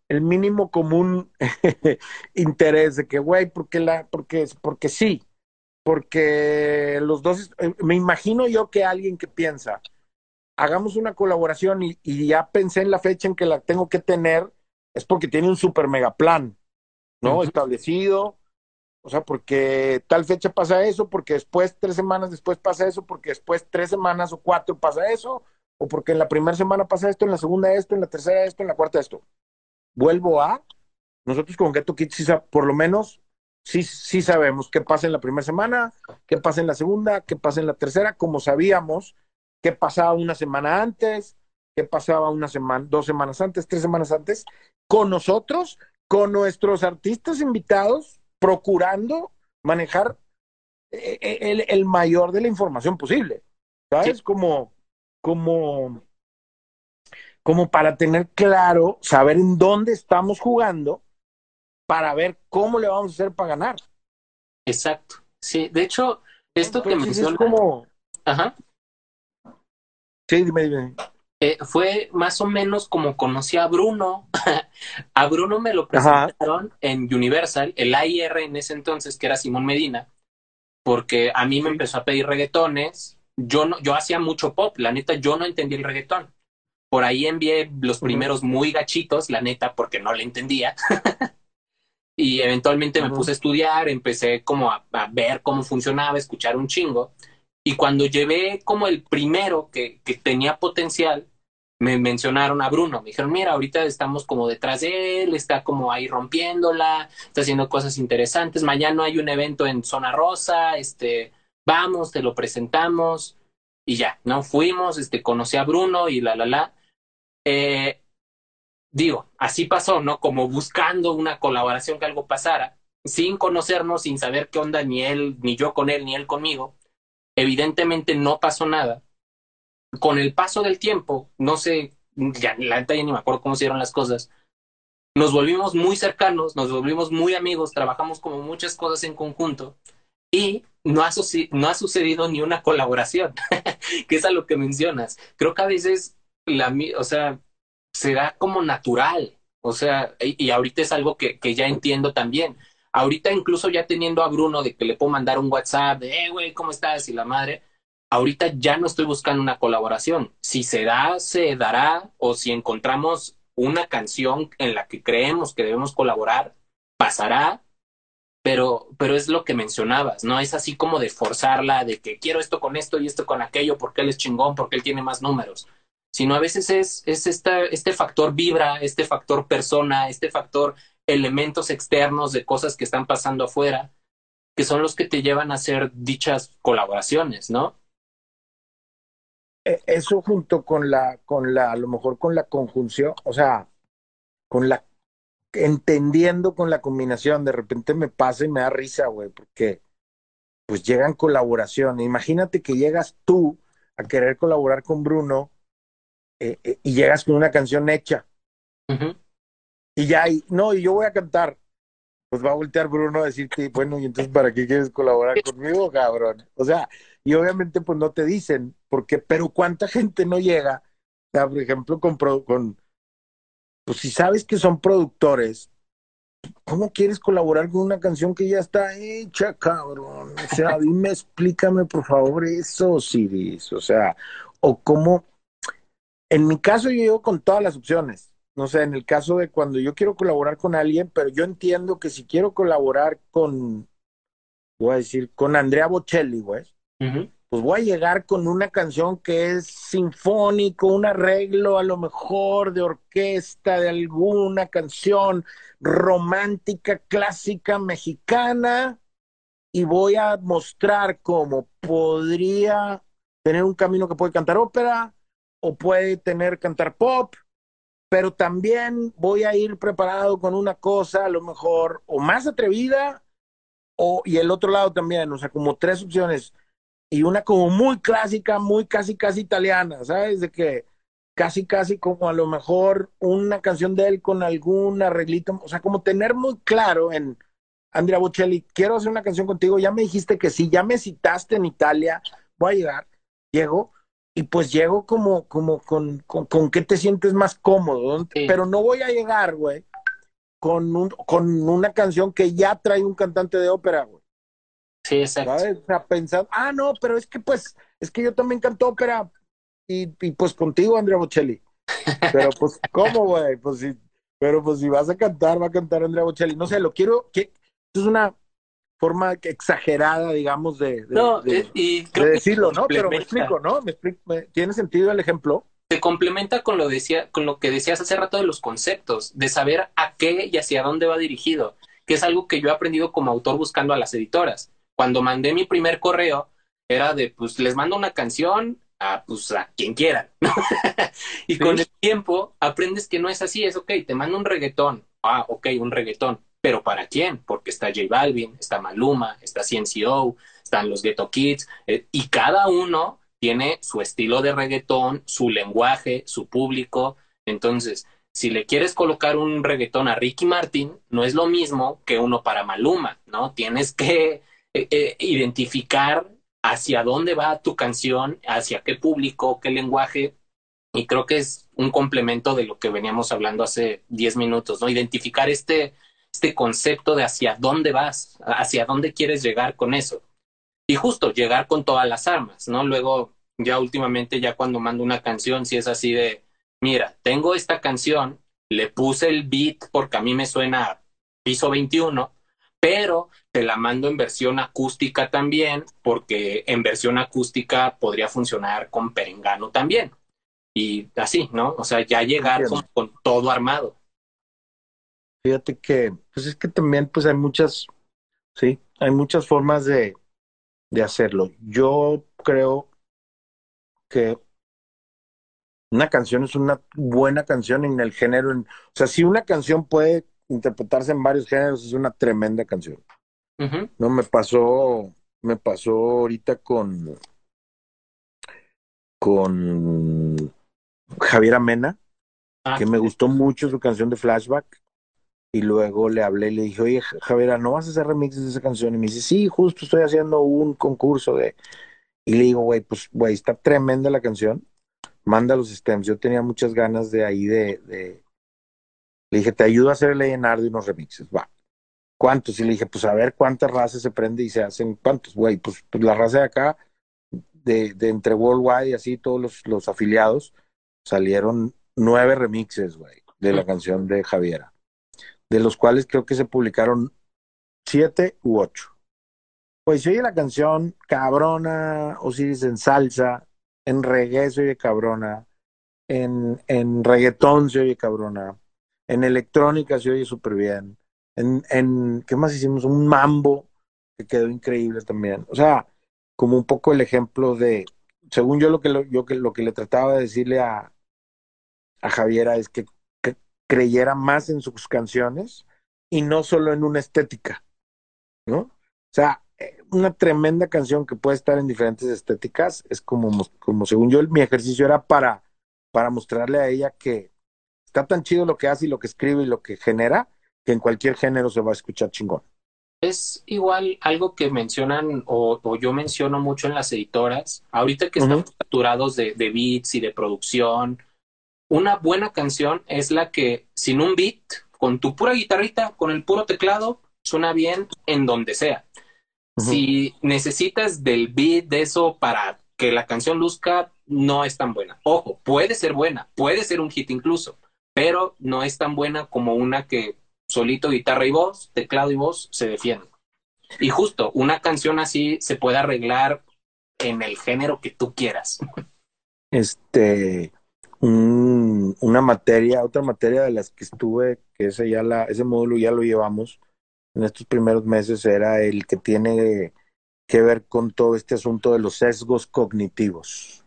el mínimo común interés de que, güey, porque la, porque, porque sí, porque los dos, me imagino yo que alguien que piensa, hagamos una colaboración y, ya pensé en la fecha en que la tengo que tener, es porque tiene un super mega plan, ¿no? Establecido. O sea, porque tal fecha pasa eso, porque después, tres semanas después pasa eso, porque después, tres semanas o cuatro pasa eso, o porque en la primera semana pasa esto, en la segunda esto, en la tercera esto, en la cuarta esto. Vuelvo a, nosotros con Ghetto Kids, por lo menos, sí, sí sabemos qué pasa en la primera semana, qué pasa en la segunda, qué pasa en la tercera, como sabíamos qué pasaba una semana antes, qué pasaba una semana, dos semanas antes, tres semanas antes, con nosotros, con nuestros artistas invitados, procurando manejar eh, eh, el, el mayor de la información posible. ¿Sabes? Como, como, como para tener claro, saber en dónde estamos jugando, para ver cómo le vamos a hacer para ganar. Exacto. Sí, de hecho, esto que mencionas. Es como. Ajá. Sí, dime, dime. Eh, fue más o menos como conocí a Bruno. a Bruno me lo presentaron en Universal, el AIR en ese entonces, que era Simón Medina, porque a mí me empezó a pedir reggaetones. Yo, no, yo hacía mucho pop, la neta, yo no entendía el reggaetón. Por ahí envié los primeros muy gachitos, la neta, porque no le entendía. y eventualmente me puse a estudiar, empecé como a, ver cómo funcionaba, escuchar un chingo. Y cuando llevé como el primero que, que tenía potencial, me mencionaron a Bruno. Me dijeron, mira, ahorita estamos como detrás de él, está como ahí rompiéndola, está haciendo cosas interesantes. Mañana hay un evento en Zona Rosa, este, vamos, te lo presentamos. Y ya, ¿no? Fuimos, este, conocí a Bruno y la, la, la. Eh, digo, así pasó, ¿no? Como buscando una colaboración que algo pasara, sin conocernos, sin saber qué onda, ni él, ni yo con él, ni él conmigo. Evidentemente no pasó nada. Con el paso del tiempo, no sé, ya, la neta ya ni me acuerdo cómo se las cosas, nos volvimos muy cercanos, nos volvimos muy amigos, trabajamos como muchas cosas en conjunto y no ha, no ha sucedido ni una colaboración, que es a lo que mencionas. Creo que a veces, la, o sea, será como natural. O sea, y, ahorita es algo que, que, ya entiendo también. Ahorita incluso ya teniendo a Bruno de que le puedo mandar un WhatsApp de, eh, güey, ¿cómo estás? Y la madre, ahorita ya no estoy buscando una colaboración. Si se da, se dará, o si encontramos una canción en la que creemos que debemos colaborar, pasará, pero, pero es lo que mencionabas, ¿no? Es así como de forzarla, de que quiero esto con esto y esto con aquello, porque él es chingón, porque él tiene más números sino a veces es, es esta, este factor vibra, este factor persona, este factor elementos externos de cosas que están pasando afuera, que son los que te llevan a hacer dichas colaboraciones, ¿no? E, eso junto con la, con la, a lo mejor con la conjunción, o sea, con la, entendiendo con la combinación, de repente me pasa y me da risa, güey, porque pues llegan colaboraciones. Imagínate que llegas tú a querer colaborar con Bruno eh, eh, y llegas con una canción hecha. Y ya, y, no, y yo voy a cantar. Pues va a voltear Bruno a decirte, bueno, y entonces, ¿para qué quieres colaborar conmigo, cabrón? O sea, y obviamente, pues no te dicen, porque, pero ¿cuánta gente no llega? O sea, por ejemplo, con, con, pues si sabes que son productores, ¿cómo quieres colaborar con una canción que ya está hecha, cabrón? O sea, dime, explícame por favor eso, Siris. O sea, o cómo, en mi caso yo llego con todas las opciones. No sé, en el caso de cuando yo quiero colaborar con alguien, pero yo entiendo que si quiero colaborar con, voy a decir, con Andrea Bocelli, güey, pues voy a llegar con una canción que es sinfónico, un arreglo a lo mejor de orquesta, de alguna canción romántica, clásica, mexicana, y voy a mostrar cómo podría tener un camino que puede cantar ópera, o puede tener cantar pop, pero también voy a ir preparado con una cosa a lo mejor o más atrevida o y el otro lado también, o sea, como tres opciones y una como muy clásica, muy casi casi italiana, ¿sabes? De que casi casi como a lo mejor una canción de él con algún arreglito, o sea, como tener muy claro en Andrea Bocelli, quiero hacer una canción contigo, ya me dijiste que sí, ya me citaste en Italia, voy a llegar, llego, y pues llego como, como con, con, con qué te sientes más cómodo, pero no voy a llegar, güey, con, un, con una canción que ya trae un cantante de ópera, güey. Sí, exacto. ¿Sabes? O sea, pensar, ah, no, pero es que pues, es que yo también canto ópera y, y pues contigo, Andrea Bocelli. Pero pues, ¿cómo, güey? Pues sí, pero pues si vas a cantar, va a cantar Andrea Bocelli. No sé, lo quiero, que es una forma exagerada, digamos, de, y decirlo, ¿no? Pero me explico, ¿no? Me ¿Tiene sentido el ejemplo? Se complementa con lo, decía, con lo que decías hace rato de los conceptos, de saber a qué y hacia dónde va dirigido, que es algo que yo he aprendido como autor buscando a las editoras. Cuando mandé mi primer correo, era de, pues, les mando una canción a, pues, a quien quiera. y con el tiempo aprendes que no es así, es, ok, te mando un reggaetón. Ah, ok, un reggaetón pero ¿para quién? Porque está J Balvin, está Maluma, está CNCO, están los Ghetto Kids, eh, y cada uno tiene su estilo de reggaetón, su lenguaje, su público. Entonces, si le quieres colocar un reggaetón a Ricky Martin, no es lo mismo que uno para Maluma, ¿no? Tienes que eh, eh, identificar hacia dónde va tu canción, hacia qué público, qué lenguaje, y creo que es un complemento de lo que veníamos hablando hace 10 minutos, ¿no? Identificar este, este concepto de hacia dónde vas, hacia dónde quieres llegar con eso. Y justo llegar con todas las armas, ¿no? Luego, ya últimamente, ya cuando mando una canción, si es así de, mira, tengo esta canción, le puse el beat porque a mí me suena piso 21, pero te la mando en versión acústica también, porque en versión acústica podría funcionar con perengano también. Y así, ¿no? O sea, ya llegar con, con, todo armado. Fíjate que, pues es que también, pues hay muchas, sí, hay muchas formas de, de hacerlo. Yo creo que una canción es una buena canción en el género. En, o sea, si una canción puede interpretarse en varios géneros, es una tremenda canción. No me pasó, me pasó ahorita con con Javier Amena, ah, que me gustó mucho su canción de Flashback. Y luego le hablé y le dije, oye, Javier, ¿no vas a hacer remixes de esa canción? Y me dice, sí, justo estoy haciendo un concurso de... Y le digo, güey, pues, güey, está tremenda la canción manda los stems. Yo tenía muchas ganas de ahí de, de... Le dije, te ayudo a hacer el A&R de unos remixes, va. ¿Cuántos? Y le dije, pues a ver cuántas razas se prende y se hacen, ¿cuántos? Güey, pues, pues, la raza de acá, de, de entre Worldwide y así, todos los, los afiliados, salieron nueve remixes, güey, de la canción de Javiera, de los cuales creo que se publicaron siete u ocho. Pues si oye la canción cabrona, Osiris en salsa, en reggae se oye cabrona, en, en reggaetón se oye cabrona, en electrónica se oye súper bien, en, en, ¿qué más hicimos? Un mambo que quedó increíble también. O sea, como un poco el ejemplo de, según yo lo que, lo, yo que, lo que le trataba de decirle a, a Javiera es que creyera más en sus canciones y no solo en una estética, ¿no? O sea, una tremenda canción que puede estar en diferentes estéticas. Es como, como según yo, mi ejercicio era para, para mostrarle a ella que está tan chido lo que hace y lo que escribe y lo que genera, que en cualquier género se va a escuchar chingón. Es igual algo que mencionan o, o yo menciono mucho en las editoras, ahorita que estamos saturados de, de beats y de producción, una buena canción es la que sin un beat, con tu pura guitarrita, con el puro teclado, suena bien en donde sea. Si necesitas del beat de eso para que la canción luzca, no es tan buena. Ojo, puede ser buena, puede ser un hit incluso, pero no es tan buena como una que solito guitarra y voz, teclado y voz se defienden. Y justo, una canción así se puede arreglar en el género que tú quieras. Este, una materia, otra materia de las que estuve, que ese ya la, ese módulo ya lo llevamos, en estos primeros meses era el que tiene que ver con todo este asunto de los sesgos cognitivos,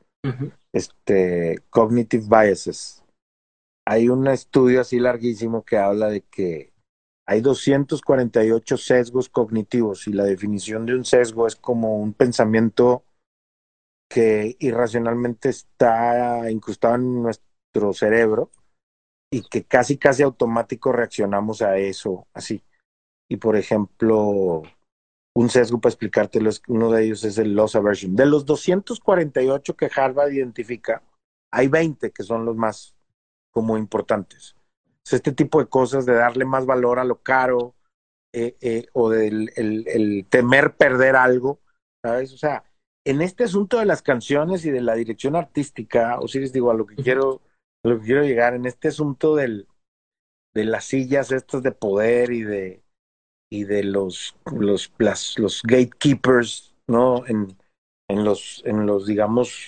este, cognitive biases. Hay un estudio así larguísimo que habla de que hay 248 sesgos cognitivos y la definición de un sesgo es como un pensamiento que irracionalmente está incrustado en nuestro cerebro y que casi casi automático reaccionamos a eso así. Y por ejemplo, un sesgo para explicártelo, uno de ellos es el loss aversion. De los 248 que Harvard identifica, hay 20 que son los más como importantes. este tipo de cosas de darle más valor a lo caro eh, eh, o del el, el temer perder algo, ¿sabes? O sea, en este asunto de las canciones y de la dirección artística, o si les digo a lo que quiero, a lo que quiero llegar, en este asunto del, de las sillas estas de poder y de, y de los, los, los gatekeepers, ¿no? En, en, los, en los, digamos,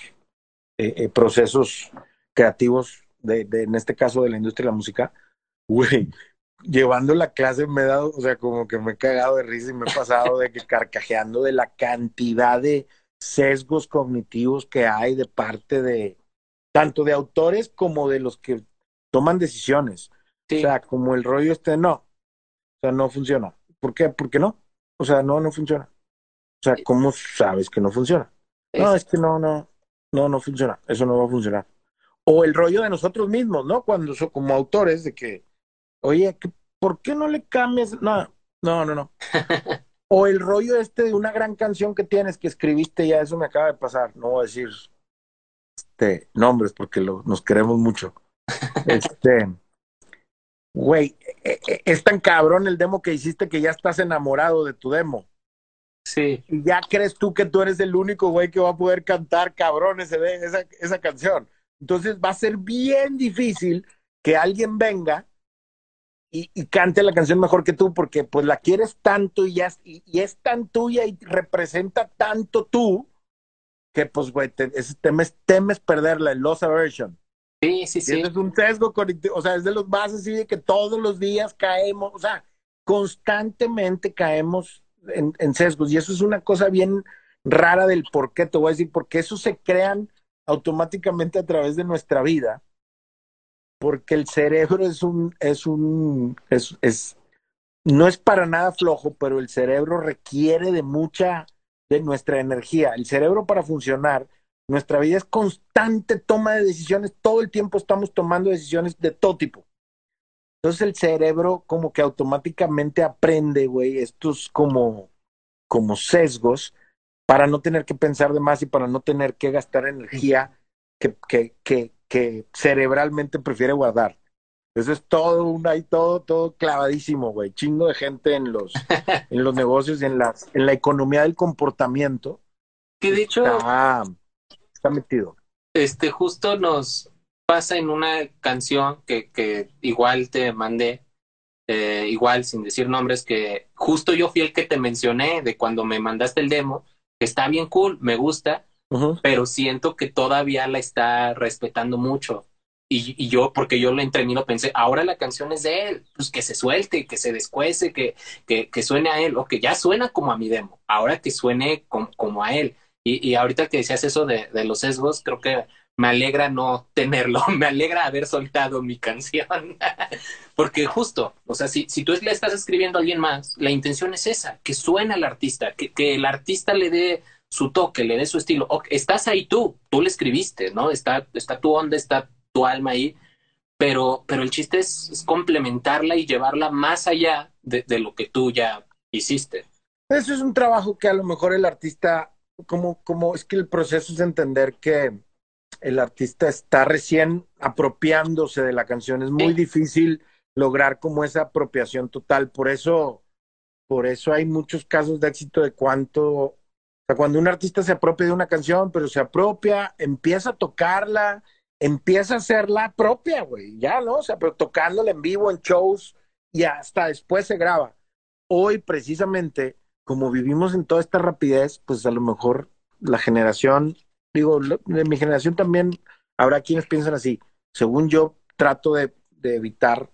eh, eh, procesos creativos, de, de, en este caso de la industria de la música, güey, llevando la clase me he dado, o sea, como que me he cagado de risa y me he pasado de que carcajeando de la cantidad de sesgos cognitivos que hay de parte de tanto de autores como de los que toman decisiones. O sea, como el rollo este, no, o sea, no funciona. ¿Por qué? ¿Por qué no? O sea, no, no funciona. O sea, ¿cómo sabes que no funciona? No, es que no, no, no, no funciona. Eso no va a funcionar. O el rollo de nosotros mismos, ¿no? Cuando son como autores de que, oye, ¿por qué no le cambias? No, no, no, no. o el rollo este de una gran canción que tienes que escribiste, ya eso me acaba de pasar. No voy a decir este, nombres porque lo, nos queremos mucho. Este, güey, e, e, es tan cabrón el demo que hiciste que ya estás enamorado de tu demo. Sí. Y ya crees tú que tú eres el único güey que va a poder cantar cabrón ese, esa, esa canción. Entonces va a ser bien difícil que alguien venga y, y, cante la canción mejor que tú porque pues la quieres tanto y, ya, y, y es tan tuya y representa tanto tú que pues, güey, te, temes, temes perderla, el loss aversion. Sí, sí, sí. es un sesgo o sea, es de los más así de que todos los días caemos, o sea, constantemente caemos en, en, sesgos y eso es una cosa bien rara del por qué, te voy a decir, porque eso se crean automáticamente a través de nuestra vida, porque el cerebro es un, es un, es, es, no es para nada flojo, pero el cerebro requiere de mucha de nuestra energía. El cerebro para funcionar, nuestra vida es constante toma de decisiones, todo el tiempo estamos tomando decisiones de todo tipo. Entonces el cerebro como que automáticamente aprende, güey, estos como, como sesgos para no tener que pensar de más y para no tener que gastar energía que, que, que, que cerebralmente prefiere guardar. Eso es todo un ahí todo, todo clavadísimo, güey. Chingo de gente en los, en los negocios y en la, en la economía del comportamiento. Que de hecho está, está metido. Este justo nos pasa en una canción que, que igual te mandé, eh, igual sin decir nombres, que justo yo fui el que te mencioné de cuando me mandaste el demo, que está bien cool, me gusta, uh -huh. pero siento que todavía la está respetando mucho. Y, y, yo, porque yo lo entre mí lo pensé, ahora la canción es de él, pues que se suelte, que se descuece, que, que, que suene a él, o que ya suena como a mi demo, ahora que suene com, como a él. Y, y, ahorita que decías eso de, de, los sesgos, creo que me alegra no tenerlo, me alegra haber soltado mi canción. porque justo, o sea, si, si tú le estás escribiendo a alguien más, la intención es esa, que suene al artista, que, que el artista le dé su toque, le dé su estilo. Okay, estás ahí tú, tú le escribiste, ¿no? Está, está tu onda, está tu alma ahí, pero, pero el chiste es, es complementarla y llevarla más allá de, de, lo que tú ya hiciste. Eso es un trabajo que a lo mejor el artista, como, como es que el proceso es entender que el artista está recién apropiándose de la canción, es muy sí. difícil lograr como esa apropiación total, por eso, por eso hay muchos casos de éxito de cuánto, o cuando un artista se apropia de una canción, pero se apropia, empieza a tocarla, empieza a ser la propia, güey, ya, ¿no? O sea, pero tocándola en vivo, en shows, y hasta después se graba. Hoy, precisamente, como vivimos en toda esta rapidez, pues a lo mejor la generación, digo, de mi generación también habrá quienes piensan así. Según yo, trato de evitar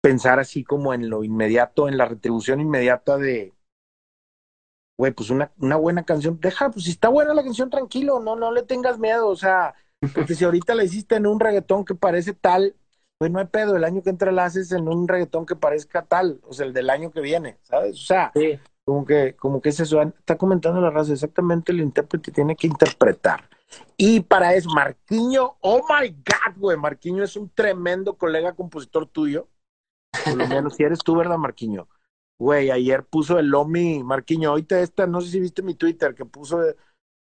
pensar así como en lo inmediato, en la retribución inmediata de, güey, pues una, una buena canción, deja, pues si está buena la canción, tranquilo, no, no le tengas miedo, o sea, porque si ahorita la hiciste en un reggaetón que parece tal, pues no hay pedo, el año que entra la haces en un reggaetón que parezca tal, o sea, el del año que viene, ¿sabes? O sea, sí. como que, como que es eso, está comentando la raza, exactamente el intérprete tiene que interpretar. Y para eso, Marquiño, oh my God, güey, Marquiño es un tremendo colega compositor tuyo, por lo menos si eres tú, ¿verdad, Marquiño? Güey, ayer puso el Lomi, Marquiño, ahorita esta, no sé si viste mi Twitter, que puso,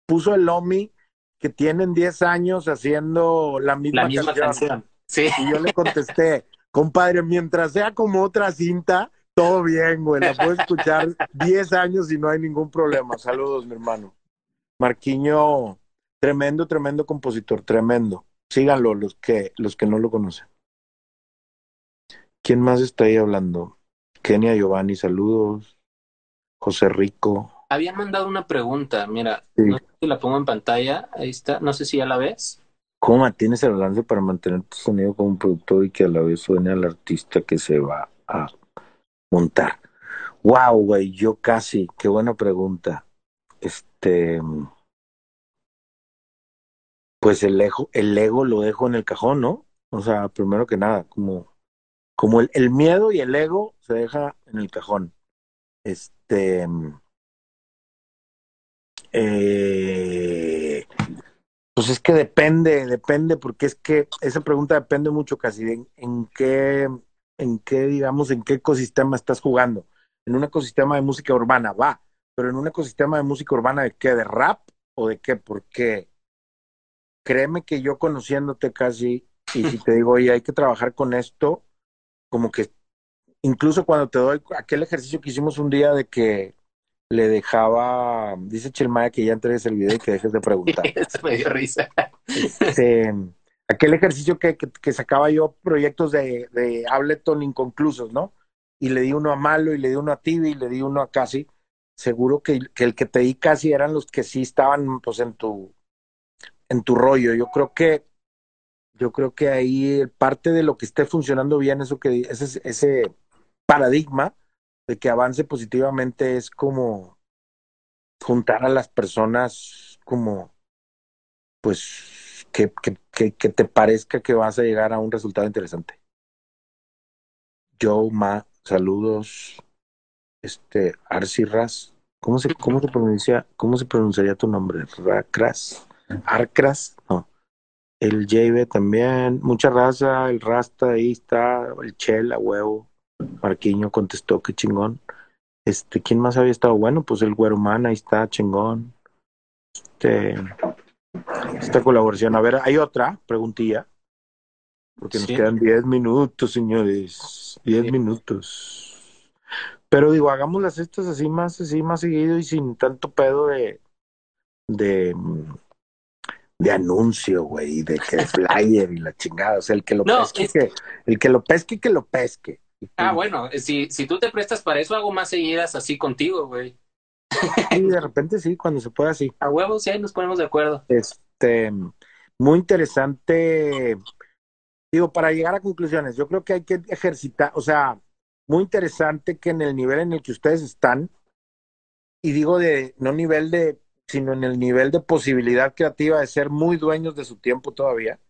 puso el Lomi que tienen 10 años haciendo la misma, la misma canción. canción. Sí. Y yo le contesté, compadre, mientras sea como otra cinta, todo bien, güey, la puedo escuchar 10 años y no hay ningún problema. Saludos, mi hermano. Marquiño, tremendo, tremendo compositor, tremendo. Síganlo los que, los que no lo conocen. ¿Quién más está ahí hablando? Kenia Giovanni, saludos. José Rico. Habían mandado una pregunta, mira, sí. no sé si la pongo en pantalla, ahí está, no sé si ya la ves. ¿Cómo mantienes el balance para mantener tu sonido como un productor y que a la vez suene al artista que se va a montar? Wow, güey, yo casi, qué buena pregunta. Este, pues el ego, el ego lo dejo en el cajón, ¿no? O sea, primero que nada, como, como el, el miedo y el ego se deja en el cajón. Este, eh, pues es que depende, depende, porque es que esa pregunta depende mucho casi de en, en, qué, en qué, digamos, en qué ecosistema estás jugando. En un ecosistema de música urbana, va, pero en un ecosistema de música urbana, ¿de qué? ¿De rap o de qué? Porque créeme que yo conociéndote casi, y si te digo, oye, hay que trabajar con esto, como que incluso cuando te doy aquel ejercicio que hicimos un día de que le dejaba, dice Chelmaya que ya entregues el video y que dejes de preguntar. Eso me dio risa. Este, aquel ejercicio que, que, sacaba yo proyectos de, de, Ableton inconclusos, ¿no? Y le di uno a Malo y le di uno a Tibi y le di uno a Casi. Seguro que, que el que te di casi eran los que sí estaban pues en tu en tu rollo. Yo creo que yo creo que ahí parte de lo que esté funcionando bien, eso que ese, paradigma de que avance positivamente es como juntar a las personas como pues que, que, que, te parezca que vas a llegar a un resultado interesante. Joe Ma, saludos. Este, Arsi Ras, ¿cómo se, cómo se pronuncia, cómo se pronunciaría tu nombre? Racras, Arcras, el JB también, mucha raza, el Rasta ahí está, el Chel a huevo, Marquiño contestó que chingón. Este, ¿quién más había estado? Bueno, pues el Güerumán ahí está, chingón. Este, esta colaboración. A ver, hay otra preguntilla. Porque nos quedan 10 minutos, señores. 10 minutos. Pero digo, hagamos las estas así más, así más seguido y sin tanto pedo de, de, de anuncio, güey, de que flyer y la chingada. O sea, el que lo pesque, que, el que lo pesque, que lo pesque. Ah, bueno, si, si tú te prestas para eso, hago más seguidas así contigo, güey. Sí, de repente sí, cuando se pueda, sí. A huevos, sí, ahí nos ponemos de acuerdo. Este, muy interesante. Digo, para llegar a conclusiones, yo creo que hay que ejercitar, o sea, muy interesante que en el nivel en el que ustedes están, y digo de, no nivel de sino en el nivel de posibilidad creativa de ser muy dueños de su tiempo todavía,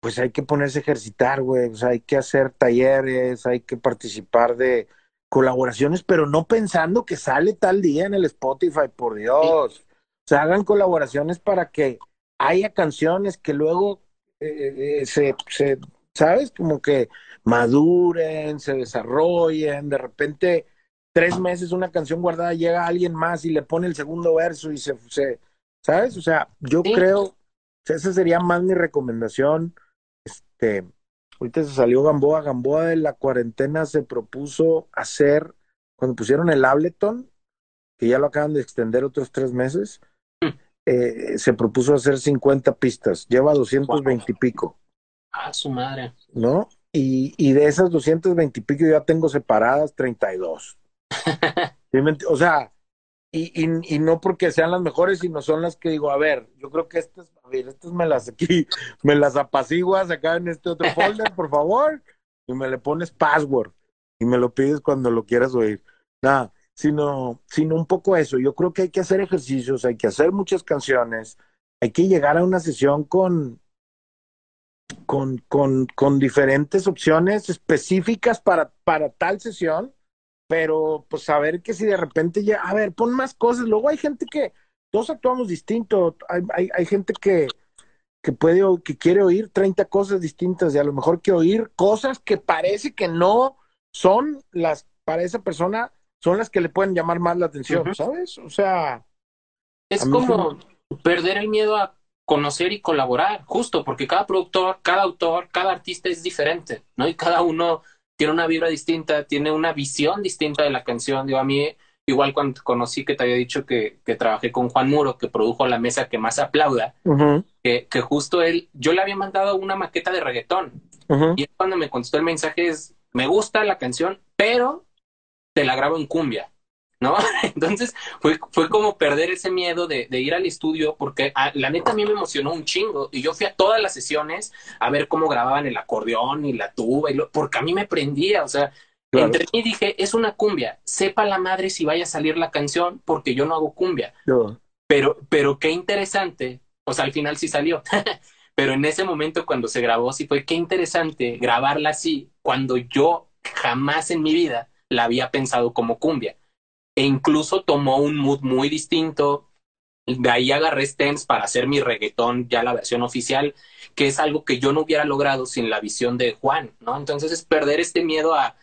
pues hay que ponerse a ejercitar, güey, hay que hacer talleres, hay que participar de colaboraciones, pero no pensando que sale tal día en el Spotify, por Dios. O sea, hagan colaboraciones para que haya canciones que luego eh, eh, se, se, ¿sabes? Como que maduren, se desarrollen, de repente tres meses una canción guardada, llega alguien más y le pone el segundo verso y se, se ¿sabes? O sea, yo creo, esa sería más mi recomendación. Este, ahorita se salió Gamboa, Gamboa de la cuarentena se propuso hacer, cuando pusieron el Ableton, que ya lo acaban de extender otros tres meses, hmm. eh, se propuso hacer 50 pistas, lleva 220 y pico. Ah, su madre. ¿No? Y, y de esas 220 y pico ya tengo separadas 32 o sea, y, no porque sean las mejores, sino son las que digo, a ver, yo creo que estas, estas me las aquí, me las apaciguas acá en este otro folder, por favor, y me le pones password y me lo pides cuando lo quieras oír. Nada, sino, sino un poco eso. Yo creo que hay que hacer ejercicios, hay que hacer muchas canciones, hay que llegar a una sesión con, con, con, con diferentes opciones específicas para, para tal sesión pero pues saber que si de repente ya, a ver, pon más cosas, luego hay gente que, todos actuamos distinto, hay, hay, hay gente que, que puede, que quiere oír 30 cosas distintas y a lo mejor que oír cosas que parece que no son las, para esa persona, son las que le pueden llamar más la atención, ¿sabes? O sea... Es como perder el miedo a conocer y colaborar, justo porque cada productor, cada autor, cada artista es diferente, ¿no? Y cada uno tiene una vibra distinta, tiene una visión distinta de la canción. Digo, a mí, igual cuando conocí que te había dicho que, que trabajé con Juan Muro, que produjo La Mesa que más aplauda, que, que, justo él, yo le había mandado una maqueta de reggaetón. Y cuando me contestó el mensaje es, me gusta la canción, pero te la grabo en cumbia. ¿No? Entonces fue, fue como perder ese miedo de, de ir al estudio, porque ah, la neta a mí me emocionó un chingo. Y yo fui a todas las sesiones a ver cómo grababan el acordeón y la tuba, y lo, porque a mí me prendía, o sea, entre mí dije, es una cumbia, sepa la madre si vaya a salir la canción, porque yo no hago cumbia. Pero, pero qué interesante, o sea, al final sí salió. pero en ese momento cuando se grabó, sí fue qué interesante grabarla así, cuando yo jamás en mi vida la había pensado como cumbia e incluso tomó un mood muy distinto. De ahí agarré Stens para hacer mi reggaetón, ya la versión oficial, que es algo que yo no hubiera logrado sin la visión de Juan, ¿no? Entonces es perder este miedo a,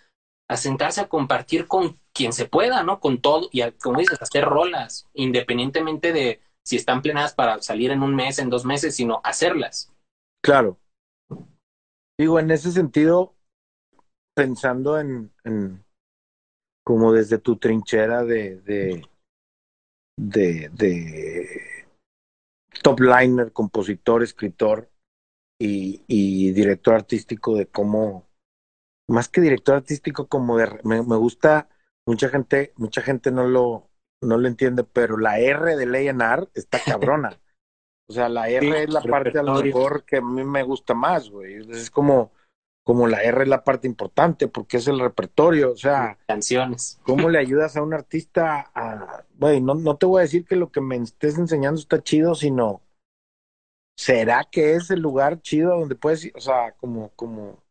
sentarse a compartir con quien se pueda, ¿no? Con todo y, a, como dices, hacer rolas, independientemente de si están plenadas para salir en un mes, en dos meses, sino hacerlas. Claro. Digo, en ese sentido, pensando en, en, como desde tu trinchera de, de, de, de top liner, compositor, escritor, y, y director artístico de cómo, más que director artístico, como de, me, me gusta, mucha gente, mucha gente no lo, no lo entiende, pero la R de A&R está cabrona. O sea, la R Sí, es la parte a lo mejor que a mí me gusta más, güey. Es como, como la R es la parte importante porque es el repertorio. O sea, Canciones. ¿cómo le ayudas a un artista a, güey, no, no te voy a decir que lo que me estés enseñando está chido, sino, ¿será que es el lugar chido donde puedes ir? O sea, como, como,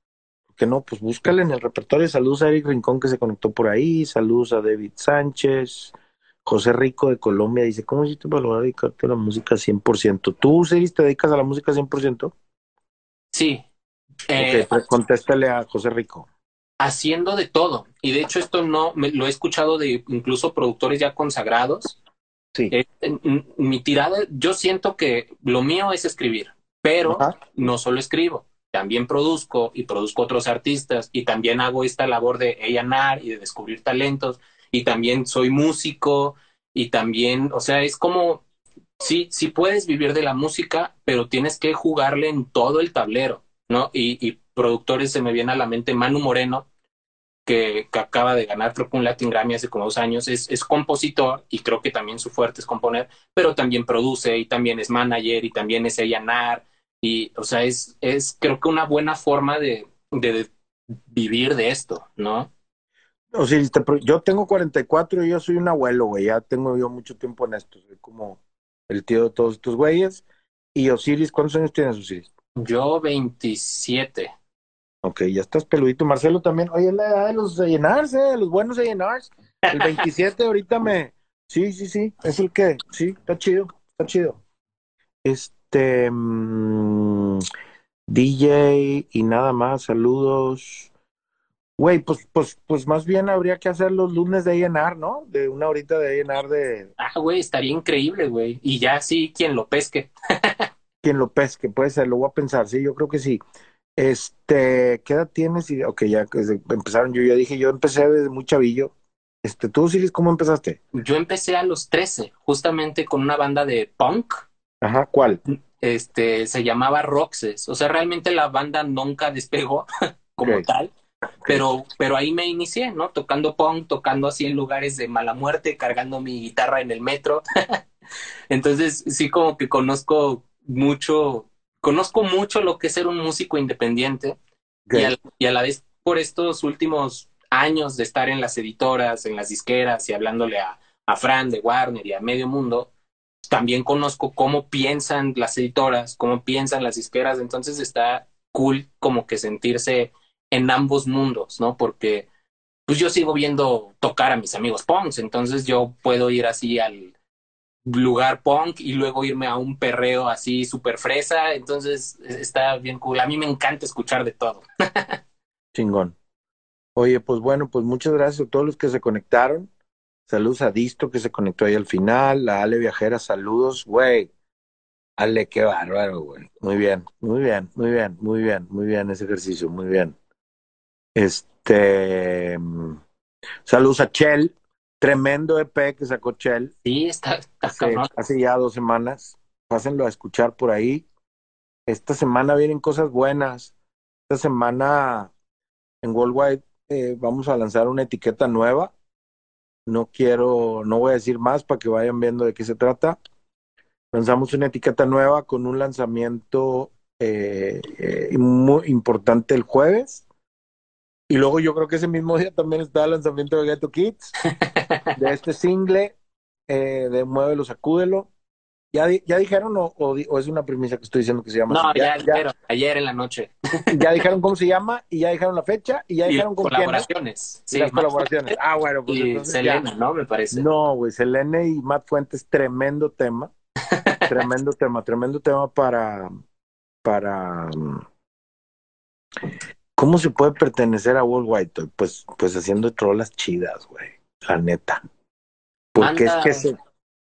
que no, pues búscale en el repertorio. Saludos a Eric Rincón que se conectó por ahí, saludos a David Sánchez. José Rico de Colombia dice, ¿cómo hiciste para lograr dedicarte a la música 100%? ¿Tú, Siris, te dedicas a la música 100%? Sí. Eh, pues contéstale a José Rico. haciendo de todo. Y de hecho esto no me, lo he escuchado de incluso productores ya consagrados. Sí. Eh, en- mi tirada, yo siento que lo mío es escribir, pero Ajá. no solo escribo, también produzco y produzco otros artistas y también hago esta labor de A&R y de descubrir talentos y también soy músico y también, o sea, es como, sí, sí puedes vivir de la música, pero tienes que jugarle en todo el tablero, ¿no? Y, y productores se me viene a la mente Manu Moreno, que, que acaba de ganar creo un Latin Grammy hace como dos años, es, es compositor y creo que también su fuerte es componer, pero también produce y también es manager y también es A&R y, o sea, es, es creo que una buena forma de, de, vivir de esto, ¿no? O sea, yo tengo 44 y yo soy un abuelo, güey. Ya tengo yo mucho tiempo en esto. Soy como el tío de todos estos güeyes. Y Osiris, ¿cuántos años tienes, Osiris? Yo 27. Ok, ya estás peludito. Marcelo también. Oye, es la edad de los llenars, ¿eh? De los buenos llenars. El 27 ahorita me... Sí, sí, sí. Es el que... Sí, está chido. Está chido. Este... mm, DJ y nada más. Saludos. Güey, pues, pues, pues más bien habría que hacer los lunes de llenar, ¿no? De una horita de llenar de Ah, güey, estaría increíble, güey. Y ya sí, quien lo pesque. quien lo pesque, puede ser, lo voy a pensar, sí, yo creo que sí. Este, ¿qué edad tienes? Y, ok, ya empezaron, yo ya dije, yo empecé desde muy chavillo. Este, tú, Siris, ¿cómo empezaste? Yo empecé a los 13, justamente con una banda de punk. Ajá, ¿cuál? Este, se llamaba Roxes. O sea, realmente la banda nunca despegó como Ok. tal. Pero, pero ahí me inicié, ¿no? Tocando punk, tocando así en lugares de mala muerte, cargando mi guitarra en el metro. Entonces, sí, como que conozco mucho, conozco mucho lo que es ser un músico independiente. Y, a, y a la vez, por estos últimos años de estar en las editoras, en las disqueras y hablándole a, a Fran de Warner y a medio mundo, también conozco cómo piensan las editoras, cómo piensan las disqueras. Entonces está cool como que sentirse en ambos mundos, ¿no? Porque pues yo sigo viendo tocar a mis amigos punks, entonces yo puedo ir así al lugar punk y luego irme a un perreo así súper fresa, entonces está bien cool. A mí me encanta escuchar de todo. Chingón. Oye, pues bueno, pues muchas gracias a todos los que se conectaron. Saludos a Disto que se conectó ahí al final, a Ale Viajera, saludos, güey. Ale, qué bárbaro, güey. Muy bien, muy bien, muy bien, muy bien, muy bien ese ejercicio, muy bien. Este, mm, saludos a Chell, tremendo EP que sacó Chell Sí, está, está hace, ya dos semanas. Pásenlo a escuchar por ahí. Esta semana vienen cosas buenas. Esta semana en Worldwide eh, vamos a lanzar una etiqueta nueva. No quiero, no voy a decir más para que vayan viendo de qué se trata. Lanzamos una etiqueta nueva con un lanzamiento eh, eh, muy importante el jueves. Y luego yo creo que ese mismo día también está el lanzamiento de Ghetto Kids, de este single eh, de Muévelo, Sacúdelo. ¿Ya, di- ya dijeron o, o di- o es una premisa que estoy diciendo que se llama No, ya, dijeron, ayer en la noche. ya dijeron cómo se llama y ya dijeron la fecha y ya dijeron con quién. ¿no? colaboraciones. Y Sí, las Matt colaboraciones. Ah, bueno, pues y. Selena, ¿no? Me parece. No, güey, Selene y Matt Fuentes, tremendo tema. tremendo tema, tremendo tema para, para, ¿cómo se puede pertenecer a Worldwide? Toy? Pues, pues haciendo trolas chidas, güey, la neta. Porque Manda- es que se,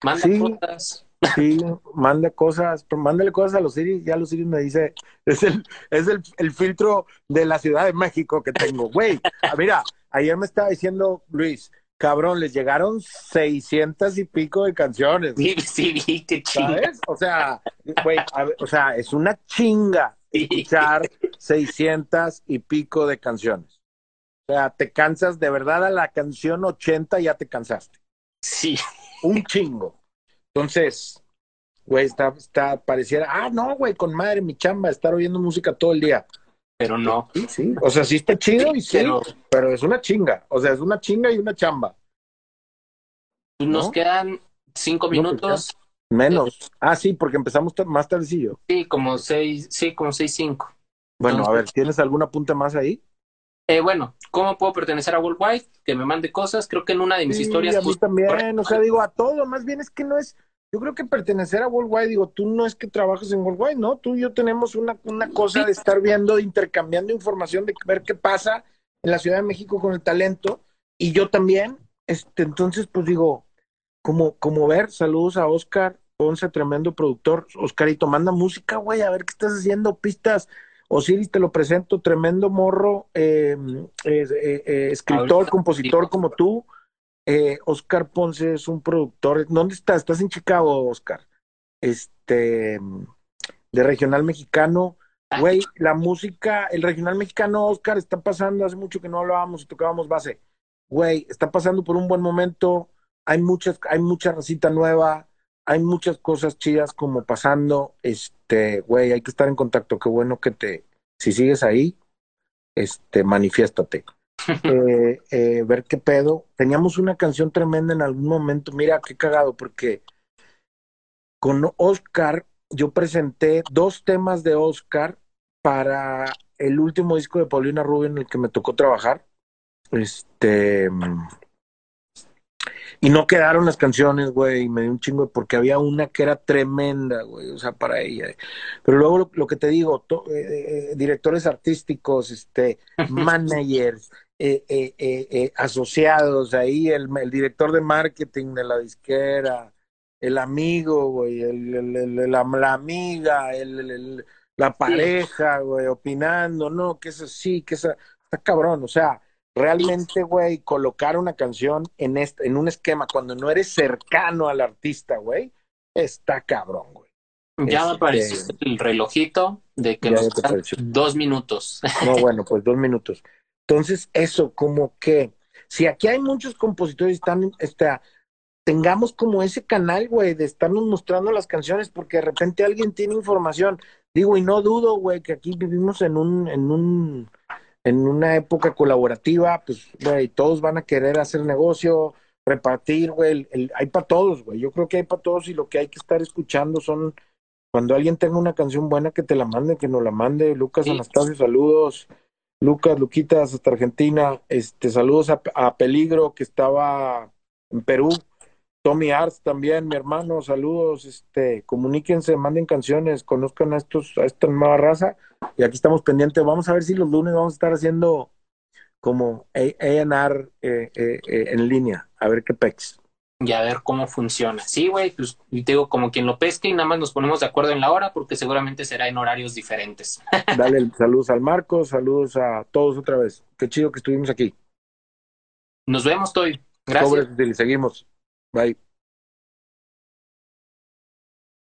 Manda Sí. cosas. sí, manda cosas, pero mándale cosas a los Iris, ya los Iris me dice, es el, es el, el filtro de la Ciudad de México que tengo, güey. ah, Mira, ayer me estaba diciendo Luis, cabrón, les llegaron seiscientas y pico de canciones. Sí, sí, qué chido. ¿Sabes? O sea, güey, o sea, es una chinga escuchar 600 y pico de canciones. O sea, te cansas de verdad a la canción 80 ya te cansaste. Sí. Un chingo. Entonces, güey, está, está, pareciera, ah, no, güey, con madre mi chamba, estar oyendo música todo el día. Pero no. Sí, sí. O sea, sí está chido y sí, Pero- pero es una chinga. O sea, es una chinga y una chamba. Pues Nos ¿No? quedan cinco pues minutos. Menos. Ah, sí, porque empezamos más tardecillo. Sí, como seis, sí, como seis, cinco. Bueno, a ver, ¿tienes algún apunte más ahí? Eh, bueno, ¿cómo puedo pertenecer a Worldwide? Que me mande cosas. Creo que en una de mis Sí, historias. a mí también, o sea, digo a todo, más bien es que no es, yo creo que pertenecer a Worldwide, digo, tú no es que trabajes en Worldwide, ¿no? Tú y yo tenemos una, una cosa de estar viendo, intercambiando información, de ver qué pasa en la Ciudad de México con el talento, y yo también, este, entonces, pues digo, como, como ver, saludos a Oscar Ponce, tremendo productor, Oscarito, manda música, güey, a ver qué estás haciendo, pistas, Osiris, te lo presento, tremendo morro, eh, eh, eh, escritor, compositor como tú, eh, Oscar Ponce es un productor. ¿Dónde estás? ¿Estás en Chicago, Oscar? Este, de regional mexicano. Güey, la música, el regional mexicano, Oscar, está pasando, hace mucho que no hablábamos y tocábamos base. Güey, está pasando por un buen momento. Hay muchas, hay mucha racita nueva, hay muchas cosas chidas como pasando. Este, güey, hay que estar en contacto. Qué bueno que te, si sigues ahí, este, manifiéstate eh, eh, ver qué pedo. Teníamos una canción tremenda en algún momento. Mira, qué cagado, porque con Oscar yo presenté dos temas de Oscar para el último disco de Paulina Rubio en el que me tocó trabajar. Este. Y no quedaron las canciones, güey, y me dio un chingo, de- porque había una que era tremenda, güey, o sea, para ella. Pero luego lo, lo que te digo, to- eh, eh, directores artísticos, este, managers, eh, asociados, ahí el, el director de marketing de la disquera, el amigo, güey, el, el- la, la amiga, la pareja, güey, opinando, no, que eso sí, que esa, está cabrón, o sea, realmente, güey, colocar una canción en, este, en un esquema cuando no eres cercano al artista, güey, está cabrón, güey. Ya me Este- apareció el relojito de que Ya nos quedan dos minutos. No, bueno, pues dos minutos. Entonces, eso, como que, si aquí hay muchos compositores, están, está, tengamos como ese canal, güey, de estarnos mostrando las canciones, porque de repente alguien tiene información. Digo, y no dudo, güey, que aquí vivimos en un, en un, en una época colaborativa, pues, güey, todos van a querer hacer negocio, repartir, güey, el- el- hay para todos, güey. Yo creo que hay para todos y lo que hay que estar escuchando son, cuando alguien tenga una canción buena, que te la mande, que nos la mande. Lucas Sí. Anastasio, saludos. Lucas, Luquitas, hasta Argentina. Este, saludos a, a Peligro, que estaba en Perú. Tommy Arts también, mi hermano, saludos. Este, comuníquense, manden canciones, conozcan a estos, a esta nueva raza. Y aquí estamos pendientes. Vamos a ver si los lunes vamos a estar haciendo como A&R eh, eh, eh, en línea, a ver qué pex. y a ver cómo funciona. Sí, güey, pues y te digo, como quien lo pesque y nada más nos ponemos de acuerdo en la hora porque seguramente será en horarios diferentes. Dale saludos al Marcos, saludos a todos otra vez. Qué chido que estuvimos aquí. Nos vemos, Toy. Gracias. Sobres, Dili, seguimos. right?